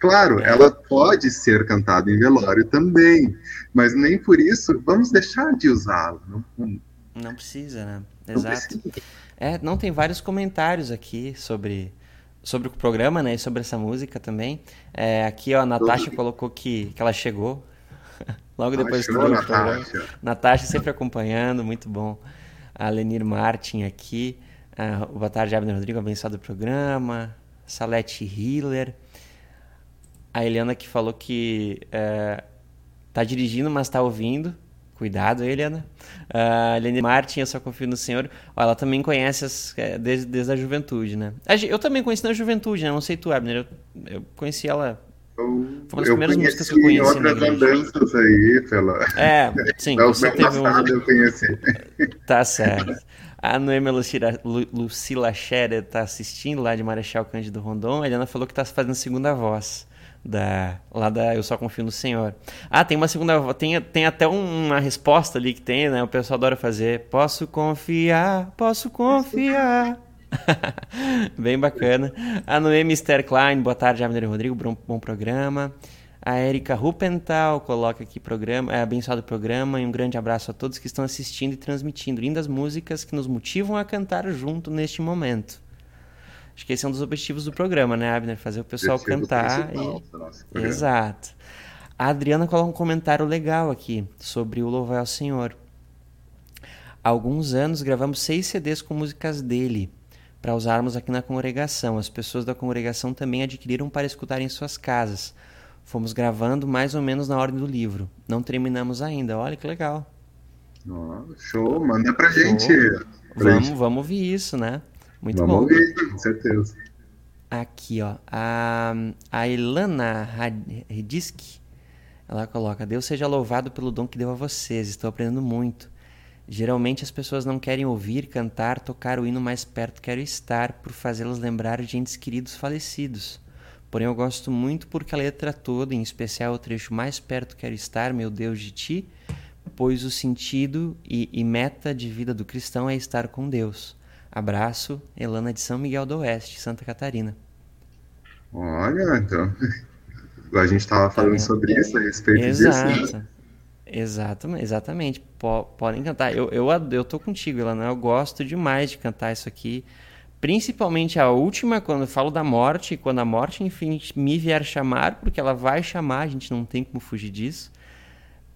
Claro, ela pode ser cantada em velório também, mas nem por isso vamos deixar de usá-la. Não, não precisa, né? Exato. Não precisa. É, não tem vários comentários aqui sobre sobre o programa, né, e sobre essa música também. É, aqui ó, a Natasha colocou que, que ela chegou logo depois do programa. Natasha sempre acompanhando, muito bom. A Lenir Martin aqui. Uh, boa tarde, Abner Rodrigo, abençoado programa. Salete Hiller. A Eliana que falou que uh, tá dirigindo, mas tá ouvindo. Cuidado, Eliana. A uh, Helene Martin, eu só confio no Senhor. ela também conhece as, é, desde, desde a juventude, né? Eu também conheci na juventude, né? Não sei tu, Abner. Eu, eu conheci ela. Foi uma das primeiras músicas que eu conheci outras andanças aí, pela... É, sim. você teve um... eu conheci. Tá certo. A Noemi Lucila, Lucila Scherer tá assistindo lá de Marechal Cândido Rondon. A Eliana falou que tá fazendo segunda voz da lá da Eu Só Confio no Senhor. Ah, tem uma segunda, tem, tem até uma resposta ali que tem, né? O pessoal adora fazer. Posso confiar, posso confiar. Bem bacana. A Noemi Esther Klein, boa tarde, Abner Rodrigo, bom, bom programa. A Erika Rupental coloca aqui programa, é abençoado programa e um grande abraço a todos que estão assistindo e transmitindo lindas músicas que nos motivam a cantar junto neste momento. Acho que esse é um dos objetivos do programa, né, Abner? Fazer o pessoal cantar. E... Exato. A Adriana coloca um comentário legal aqui sobre o Louvar ao Senhor. Há alguns anos gravamos seis CDs com músicas dele para usarmos aqui na congregação. As pessoas da congregação também adquiriram para escutar em suas casas. Fomos gravando mais ou menos na ordem do livro. Não terminamos ainda. Olha que legal. Oh, show, manda pra gente. Pra vamos, gente. vamos ouvir isso, né? Muito Vamos bom. Ouvir, com certeza. Aqui, ó. A, a Ilana Redisk, ela coloca: Deus seja louvado pelo dom que deu a vocês. Estou aprendendo muito. Geralmente as pessoas não querem ouvir, cantar, tocar o hino mais perto quero estar, por fazê-las lembrar de entes queridos falecidos. Porém, eu gosto muito porque a letra toda, em especial o trecho mais perto quero estar, meu Deus, de ti, pois o sentido e, e meta de vida do cristão é estar com Deus. Abraço, Elana de São Miguel do Oeste, Santa Catarina. Olha, então. A gente estava falando é, sobre isso, a respeito exato. disso. Né? Exatamente, exatamente. podem cantar. Eu, eu, eu tô contigo, Elana. Eu gosto demais de cantar isso aqui. Principalmente a última, quando eu falo da morte, quando a morte, enfim, me vier chamar, porque ela vai chamar, a gente não tem como fugir disso.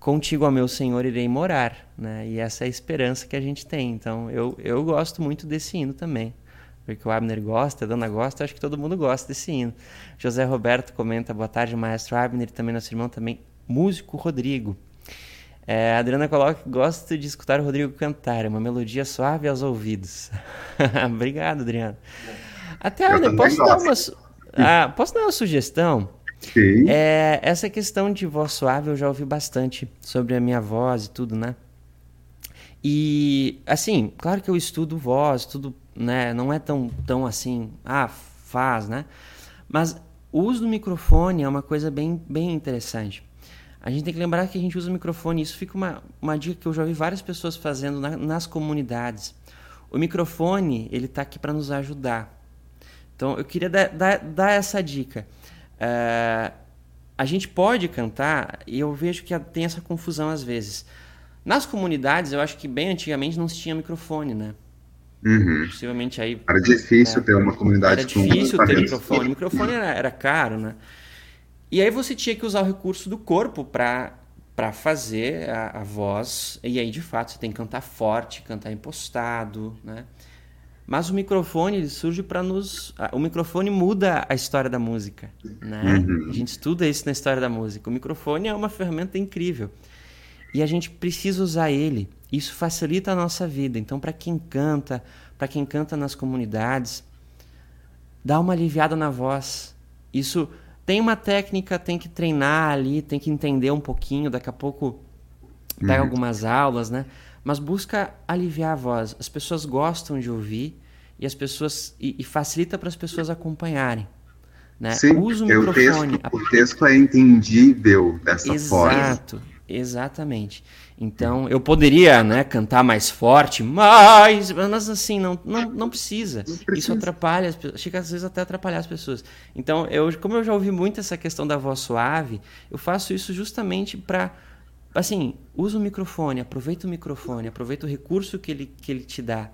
Contigo, ó meu Senhor, irei morar, né? E essa é a esperança que a gente tem. Então, eu, eu gosto muito desse hino também. Porque o Abner gosta, a Dana gosta, acho que todo mundo gosta desse hino. José Roberto comenta, boa tarde, maestro Abner, também nosso irmão também, músico Rodrigo. É, a Adriana coloca que gosta de escutar o Rodrigo cantar, é uma melodia suave aos ouvidos. Obrigado, Adriana. Até, Abner, posso dar, uma, ah, posso dar uma sugestão? É, essa questão de voz suave eu já ouvi bastante sobre a minha voz e tudo, né? E, assim, claro que eu estudo voz, tudo, né? Não é tão, tão assim, ah, faz, né? Mas o uso do microfone é uma coisa bem, bem interessante. A gente tem que lembrar que a gente usa o microfone, isso fica uma, uma dica que eu já ouvi várias pessoas fazendo na, nas comunidades. O microfone, ele está aqui para nos ajudar. Então, eu queria dar, dar, dar essa dica. Uh, a gente pode cantar, e eu vejo que tem essa confusão às vezes. Nas comunidades, eu acho que bem antigamente não se tinha microfone, né? Uhum. Possivelmente aí. Era difícil é, ter uma comunidade Era difícil ter microfone. O microfone era, era caro, né? E aí você tinha que usar o recurso do corpo para para fazer a, a, voz. E aí, de fato, você tem que cantar forte, cantar impostado, né? Mas o microfone surge para nos. O microfone muda a história da música. Né? Uhum. A gente estuda isso na história da música. O microfone é uma ferramenta incrível. E a gente precisa usar ele. Isso facilita a nossa vida. Então, para quem canta, para quem canta nas comunidades, dá uma aliviada na voz. Isso tem uma técnica, tem que treinar ali, tem que entender um pouquinho. Daqui a pouco pega uhum. algumas aulas, né? Mas busca aliviar a voz. As pessoas gostam de ouvir e as pessoas e, e facilita para as pessoas acompanharem. Né? Sim, Usa o microfone. O texto, o texto é entendível dessa Exato, forma. Exato, exatamente. Então, eu poderia né, cantar mais forte, mas, mas assim, não, não, não, precisa. não precisa. Isso atrapalha, as pessoas, chega às vezes até atrapalhar as pessoas. Então, eu, como eu já ouvi muito essa questão da voz suave, eu faço isso justamente para assim, usa o microfone, aproveita o microfone, aproveita o recurso que ele, que ele te dá.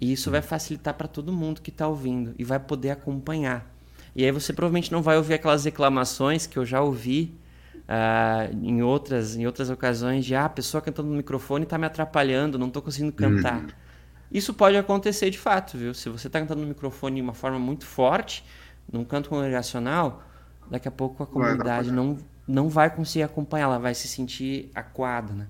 E isso vai facilitar para todo mundo que está ouvindo e vai poder acompanhar. E aí você provavelmente não vai ouvir aquelas reclamações que eu já ouvi uh, em, outras, em outras ocasiões de ah, a pessoa cantando no microfone está me atrapalhando, não estou conseguindo cantar. Uhum. Isso pode acontecer de fato, viu? Se você está cantando no microfone de uma forma muito forte, num canto congregacional, daqui a pouco a comunidade não, não vai conseguir acompanhar, ela vai se sentir acuada, né?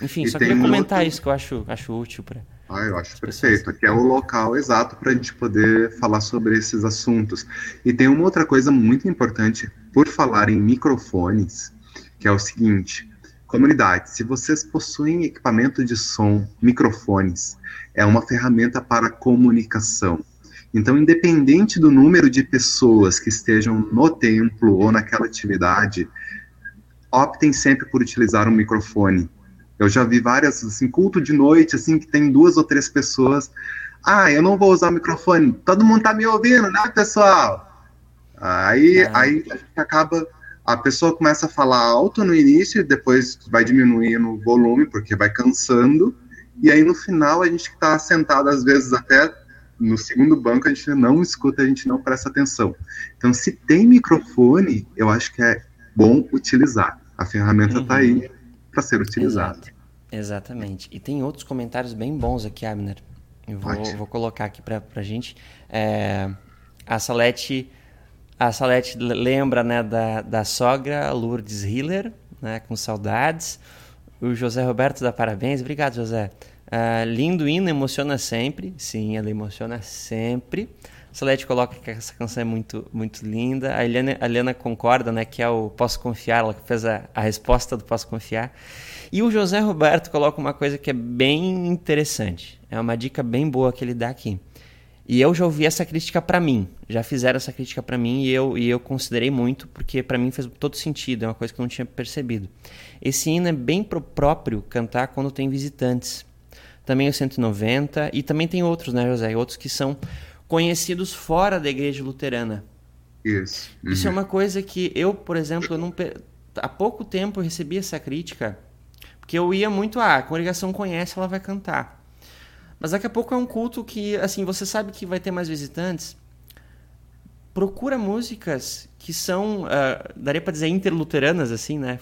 Enfim, e só queria comentar outro... isso que eu acho, acho útil para. Ah, eu acho perfeito. Aqui é o local exato para a gente poder falar sobre esses assuntos. E tem uma outra coisa muito importante por falar em microfones, que é o seguinte: comunidade, se vocês possuem equipamento de som, microfones, é uma ferramenta para comunicação. Então, independente do número de pessoas que estejam no templo ou naquela atividade, optem sempre por utilizar um microfone. Eu já vi várias, assim, culto de noite, assim, que tem duas ou três pessoas. Ah, eu não vou usar o microfone. Todo mundo tá me ouvindo, né, pessoal? Aí, é. aí a gente acaba, a pessoa começa a falar alto no início, depois vai diminuindo o volume, porque vai cansando, e aí no final a gente está sentado, às vezes até no segundo banco a gente não escuta, a gente não presta atenção. Então, se tem microfone, eu acho que é bom utilizar. A ferramenta está uhum. aí para ser utilizada. Exato. Exatamente. E tem outros comentários bem bons aqui, Abner. Eu vou, vou colocar aqui para a gente. É, a Salete a Salete lembra né, da, da sogra Lourdes Hiller, né, com saudades. O José Roberto dá parabéns. Obrigado, José. Uh, lindo hino, emociona sempre. Sim, ela emociona sempre. Solete coloca que essa canção é muito, muito linda. A Eliana, a concorda, né? Que é o Posso Confiar, ela fez a, a resposta do Posso Confiar. E o José Roberto coloca uma coisa que é bem interessante. É uma dica bem boa que ele dá aqui. E eu já ouvi essa crítica para mim. Já fizeram essa crítica para mim e eu, e eu considerei muito, porque para mim fez todo sentido. É uma coisa que eu não tinha percebido. Esse hino é bem próprio cantar quando tem visitantes também o 190, e também tem outros, né, José? Outros que são conhecidos fora da igreja luterana. Isso. Uhum. Isso é uma coisa que eu, por exemplo, eu não, há pouco tempo eu recebi essa crítica, porque eu ia muito, ah, a congregação conhece, ela vai cantar. Mas daqui a pouco é um culto que, assim, você sabe que vai ter mais visitantes. Procura músicas que são, uh, daria para dizer, interluteranas, assim, né?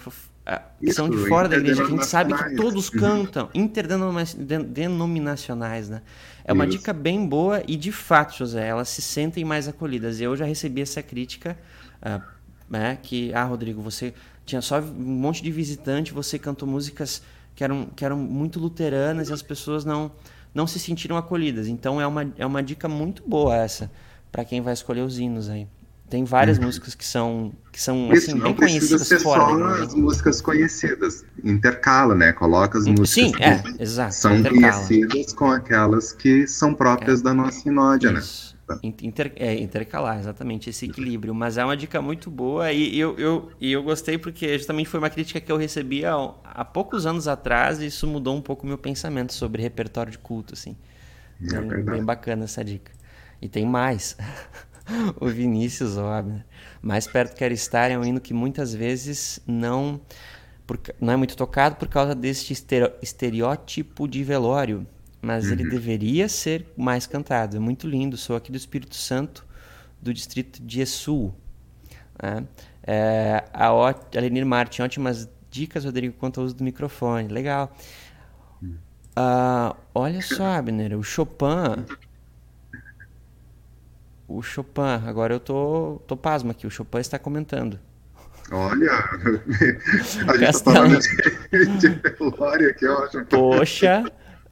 Que Isso, são de fora da igreja, que a gente sabe que todos cantam, interdenominacionais, né? É uma Isso. dica bem boa e, de fato, José, elas se sentem mais acolhidas. Eu já recebi essa crítica, uh, né, que, ah, Rodrigo, você tinha só um monte de visitante, você cantou músicas que eram, que eram muito luteranas e as pessoas não, não se sentiram acolhidas. Então, é uma, é uma dica muito boa essa, para quem vai escolher os hinos aí. Tem várias uhum. músicas que são, que são Isso, assim, bem conhecidas ser fora. Só as músicas conhecidas. Intercala, né? Coloca as músicas Sim, que é, exato, são intercala. conhecidas com aquelas que são próprias é. da nossa sinódia, né? Inter, é, intercalar, exatamente, esse equilíbrio. Mas é uma dica muito boa e eu, eu, e eu gostei porque justamente foi uma crítica que eu recebi há, há poucos anos atrás e isso mudou um pouco o meu pensamento sobre repertório de culto, assim. É bem, bem bacana essa dica. E tem mais. o Vinícius Obner. Mais perto quero estar é um hino que muitas vezes não, por, não é muito tocado por causa deste estereótipo de velório, mas uhum. ele deveria ser mais cantado. É muito lindo. Sou aqui do Espírito Santo, do distrito de Esul. Né? É, a Alenir Martin, ótimas dicas, Rodrigo, quanto ao uso do microfone. Legal. Uh, olha só, Abner, o Chopin. O Chopin, agora eu tô, tô pasmo aqui, o Chopin está comentando. Olha, a gente falando de, aqui, ó. Poxa,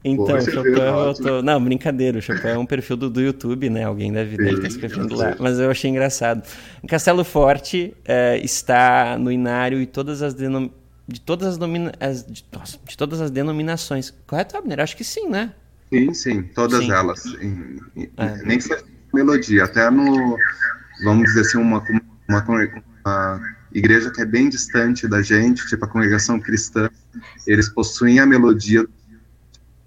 então, Poxa, Chopin eu tô... Não, brincadeira, o Chopin é um perfil do, do YouTube, né? Alguém deve, deve estar escrevendo lá. Mas eu achei engraçado. Castelo Forte é, está no Inário e todas as denom de todas as, as de, nossa, de todas as denominações. Correto, Abner? Acho que sim, né? Sim, sim, todas sim. elas. Em, em, é. Nem que melodia, até no, vamos dizer assim, uma, uma, uma, igreja que é bem distante da gente, tipo a congregação cristã, eles possuem a melodia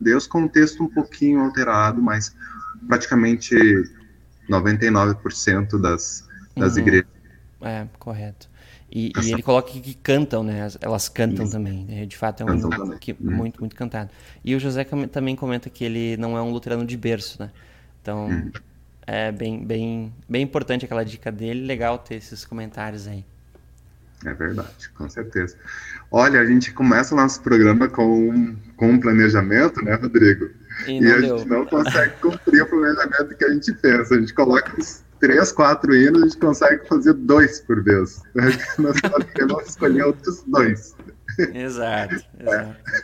Deus com um texto um pouquinho alterado, mas praticamente 99% das, das uhum. igrejas. É, correto. E, e, ele coloca que cantam, né? Elas cantam Isso. também. Né? De fato, é um hino que, uhum. muito, muito cantado. E o José também comenta que ele não é um luterano de berço, né? Então, uhum. É bem, bem, bem importante aquela dica dele. Legal ter esses comentários aí. É verdade, com certeza. Olha, a gente começa o nosso programa com, com um planejamento, né, Rodrigo? E, e a deu. gente não consegue cumprir o planejamento que a gente pensa. A gente coloca os três, quatro hinos, a gente consegue fazer dois por vez. Nós podemos escolher outros dois. Exato, exato. É.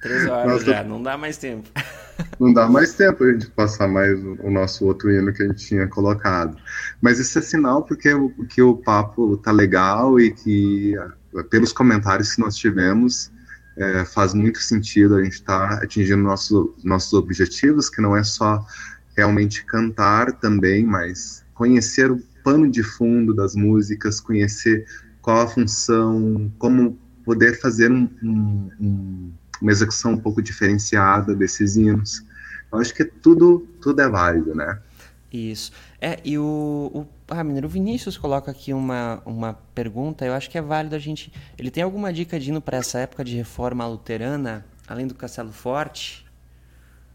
Três horas Nossa, já, não dá mais tempo. Não dá mais tempo a gente passar mais o nosso outro hino que a gente tinha colocado. Mas isso é sinal porque o, que o papo tá legal e que, pelos comentários que nós tivemos, é, faz muito sentido a gente estar tá atingindo nosso, nossos objetivos, que não é só realmente cantar também, mas conhecer o pano de fundo das músicas, conhecer qual a função, como poder fazer um, um uma execução um pouco diferenciada desses hinos. Eu acho que tudo, tudo é válido, né? Isso. É, e o, o, ah, Mineiro, o Vinícius coloca aqui uma, uma pergunta, eu acho que é válido a gente... Ele tem alguma dica de hino para essa época de reforma luterana, além do Castelo Forte?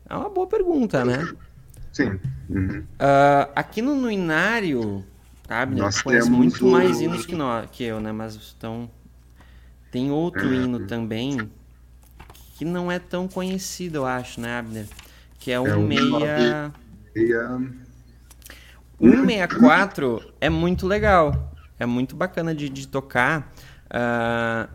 É uma boa pergunta, né? Sim. Uhum. Uh, aqui no, no Inário, tá, Nós conhece muito o... mais hinos que, nós, que eu, né? Mas então... Tem outro é. hino também que não é tão conhecido, eu acho, né, Abner? Que é o é 164 é muito legal. É muito bacana de, de tocar. Uh,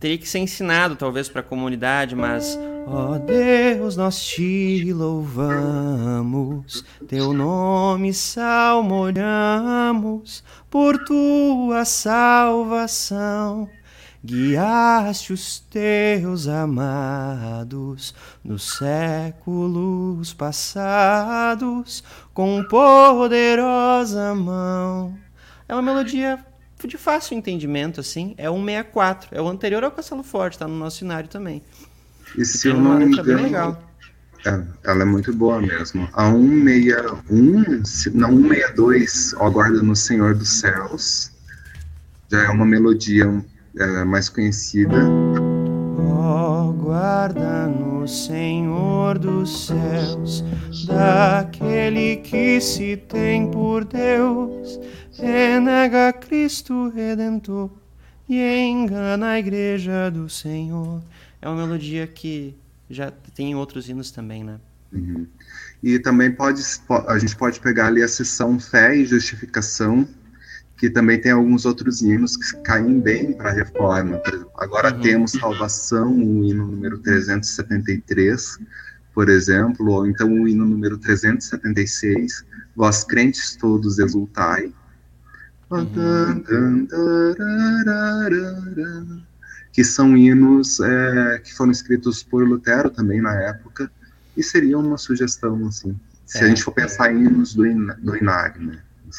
teria que ser ensinado, talvez, para a comunidade, mas. Ó oh Deus, nós te louvamos, teu nome salmodiamos por tua salvação. Guiaste os teus amados nos séculos passados com poderosa mão. É uma melodia de fácil entendimento, assim. É 164. É o anterior ao Castelo Forte, tá no nosso cenário também. E se eu não me engano, legal. É, ela é muito boa mesmo. A 161, não 162, ó guarda no Senhor dos Céus, já é uma melodia é, mais conhecida. Ó, oh, guarda-nos, Senhor dos céus, daquele que se tem por Deus, renega Cristo Redentor e engana a igreja do Senhor. É uma melodia que já tem outros hinos também, né? Uhum. E também pode, a gente pode pegar ali a sessão fé e justificação, que também tem alguns outros hinos que caem bem para a reforma. Agora uhum. temos Salvação, o hino número 373, por exemplo, ou então o hino número 376, Vós crentes todos exultai. Uhum. Que são hinos é, que foram escritos por Lutero também na época, e seria uma sugestão, assim, se é. a gente for pensar em hinos do, do Inário, né?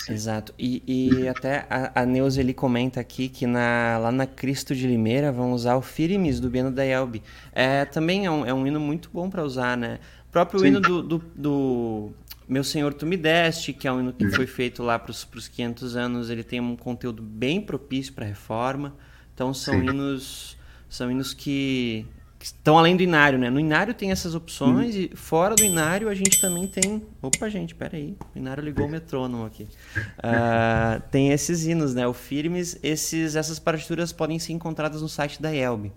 Exato. E, e até a, a Neuza ele comenta aqui que na, lá na Cristo de Limeira vão usar o Firimis do Beno da Elbe. É, também é um, é um hino muito bom para usar, né? O próprio Sim. hino do, do, do Meu Senhor Tu Me Deste, que é um hino que foi feito lá para os 500 anos, ele tem um conteúdo bem propício para a reforma. Então são Sim. hinos são hinos que, estão além do inário, né? No inário tem essas opções hum. e fora do inário a gente também tem... Opa, gente, peraí. O inário ligou o metrônomo aqui. Uh, tem esses hinos, né? O Firmes, esses, essas partituras podem ser encontradas no site da Elbe.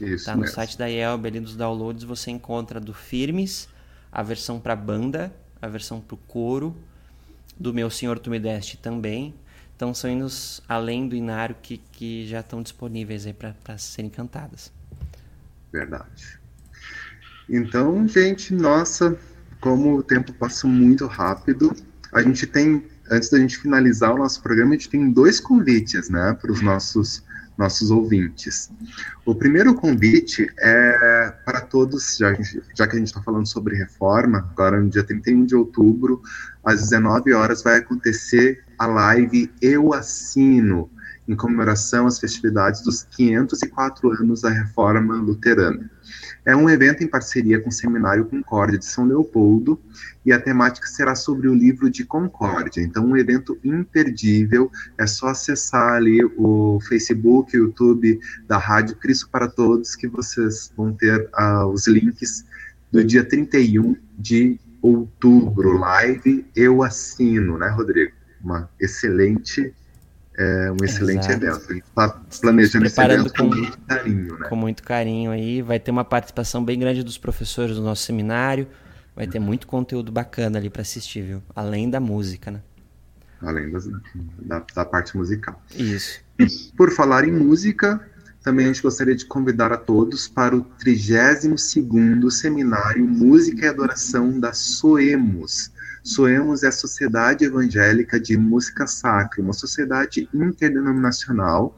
Isso tá? No site da Elbe, ali nos downloads, você encontra do Firmes, a versão para banda a versão para o coro, do Meu Senhor Tu Me Deste também. Então são hinos além do inário que, que já estão disponíveis aí para serem cantadas. Verdade. Então, gente, nossa, como o tempo passa muito rápido, a gente tem, antes da gente finalizar o nosso programa, a gente tem dois convites, né, para os nossos nossos ouvintes. O primeiro convite é para todos, já, já que a gente está falando sobre reforma, agora no dia 31 de outubro, às 19 horas, vai acontecer a live Eu Assino, em comemoração às festividades dos 504 anos da Reforma Luterana. É um evento em parceria com o Seminário Concórdia de São Leopoldo e a temática será sobre o livro de Concórdia. Então, um evento imperdível. É só acessar ali o Facebook, o YouTube da Rádio Cristo para Todos que vocês vão ter uh, os links do dia 31 de outubro. Live Eu Assino, né, Rodrigo? Uma excelente é um excelente Exato. evento. A gente está planejando esse evento com, com, muito carinho, né? Com muito carinho aí. Vai ter uma participação bem grande dos professores do nosso seminário. Vai ter muito conteúdo bacana ali para assistir, viu? Além da música, né? Além das, da, da parte musical. Isso. Por falar em música, também a gente gostaria de convidar a todos para o 32º Seminário Música e Adoração da Soemos, Soemos é a Sociedade Evangélica de Música Sacra, uma sociedade interdenominacional,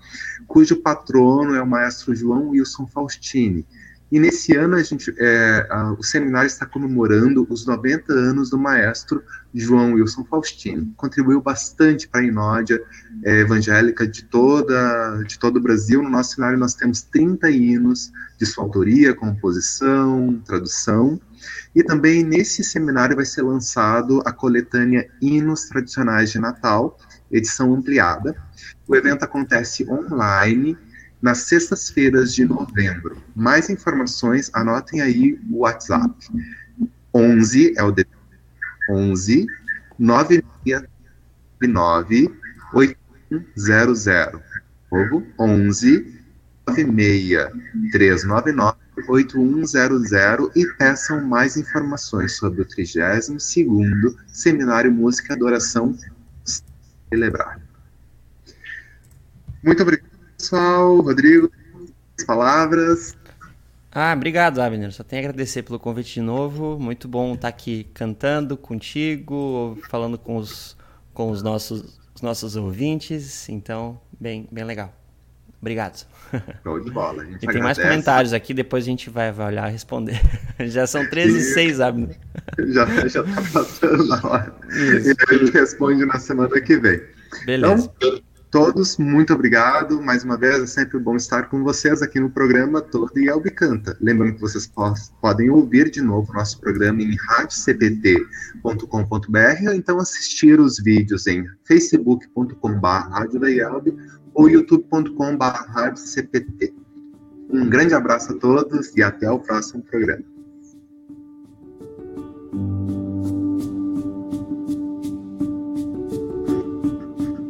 cujo patrono é o maestro João Wilson Faustini. E nesse ano a gente, é, a, o seminário está comemorando os 90 anos do maestro João Wilson Faustini. Contribuiu bastante para a Inódia é, evangélica de, toda, de todo o Brasil. No nosso seminário nós temos 30 hinos de sua autoria, composição, tradução. E também nesse seminário vai ser lançado a coletânea Hinos Tradicionais de Natal, edição ampliada. O evento acontece online nas sextas-feiras de novembro. Mais informações, anotem aí o WhatsApp. 11 é o D 11 969 8100. Povo, 11 96 399 8100 e peçam mais informações sobre o 32º Seminário Música e Adoração Celebrar. Muito obrigado, pessoal. Rodrigo, palavras. Ah, obrigado, Abner. Só tenho a agradecer pelo convite de novo. Muito bom estar aqui cantando contigo, falando com os, com os, nossos, os nossos ouvintes. Então, bem, bem legal. Obrigado. Show de bola. e tem mais comentários aqui, depois a gente vai, vai olhar e responder. já são 13 e 6, Abner. Já, já tá passando na hora. Isso. E a gente responde na semana que vem. Beleza. Então, todos, muito obrigado. Mais uma vez, é sempre bom estar com vocês aqui no programa Todo e Albicanta. Lembrando que vocês podem ouvir de novo nosso programa em radiocpt.com.br ou então assistir os vídeos em facebook.com.br ou youtube.com.br cpt. Um grande abraço a todos e até o próximo programa.